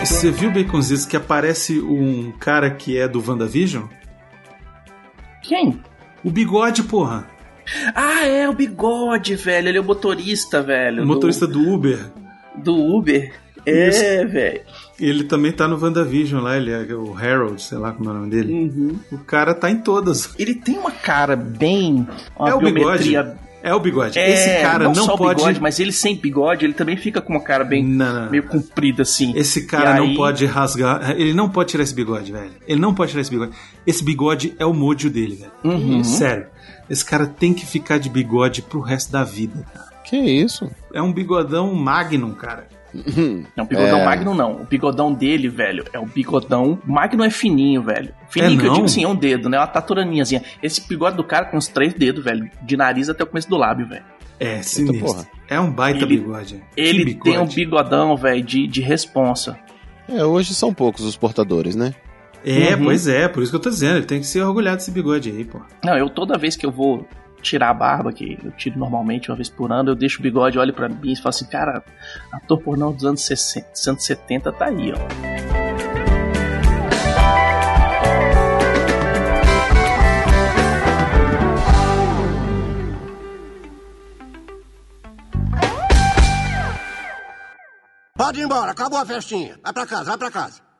[SPEAKER 3] Você viu, Baconzitos, que aparece um cara que é do WandaVision?
[SPEAKER 5] Quem?
[SPEAKER 3] O bigode, porra.
[SPEAKER 5] Ah, é o bigode, velho. Ele é o motorista, velho.
[SPEAKER 3] O motorista do Uber.
[SPEAKER 5] Do, do Uber. É,
[SPEAKER 3] Isso.
[SPEAKER 5] velho.
[SPEAKER 3] Ele também tá no WandaVision lá, ele é o Harold, sei lá como é o nome dele.
[SPEAKER 5] Uhum.
[SPEAKER 3] O cara tá em todas.
[SPEAKER 5] Ele tem uma cara bem. Uma
[SPEAKER 3] É o bigode.
[SPEAKER 5] biometria
[SPEAKER 3] É o bigode.
[SPEAKER 5] É,
[SPEAKER 3] Esse cara não,
[SPEAKER 5] só o
[SPEAKER 3] pode.
[SPEAKER 5] bigode, mas ele sem bigode, ele também fica com uma cara bem meio comprida assim.
[SPEAKER 3] Esse cara
[SPEAKER 5] E
[SPEAKER 3] não
[SPEAKER 5] aí-
[SPEAKER 3] pode rasgar. Ele não pode tirar esse bigode, velho. Ele não pode tirar esse bigode. Esse bigode é o mojo dele, velho.
[SPEAKER 5] Uhum.
[SPEAKER 3] Sério. Esse cara tem que ficar de bigode pro resto da vida, cara.
[SPEAKER 6] Que isso?
[SPEAKER 3] É um bigodão magnum, cara.
[SPEAKER 5] Não, o bigodão
[SPEAKER 3] É.
[SPEAKER 5] Magnum não. O bigodão dele, velho, é o bigodão. Magnum é fininho, velho. Fininho
[SPEAKER 3] É
[SPEAKER 5] que eu digo assim, é um dedo, né? Uma taturaninhazinha. Esse bigode do cara tem uns três dedos, velho. De nariz até o começo do lábio, velho.
[SPEAKER 3] É, sinistro. É um baita
[SPEAKER 5] Ele-
[SPEAKER 3] bigode.
[SPEAKER 5] Ele
[SPEAKER 3] Que
[SPEAKER 5] tem um
[SPEAKER 3] bigode.
[SPEAKER 5] bigodão, velho, de, de responsa.
[SPEAKER 6] É, hoje são poucos os portadores, né?
[SPEAKER 3] É,
[SPEAKER 5] Uhum.
[SPEAKER 3] pois é, por isso que eu tô dizendo. Ele tem que ser orgulhado desse bigode aí, pô.
[SPEAKER 5] Não, eu toda vez que eu vou tirar a barba, que eu tiro normalmente uma vez por ano, eu deixo o bigode, olho pra mim e falo assim, cara, ator pornô dos anos 60, 170 tá aí, ó.
[SPEAKER 7] Pode ir embora, acabou a festinha. Vai pra casa, vai pra casa.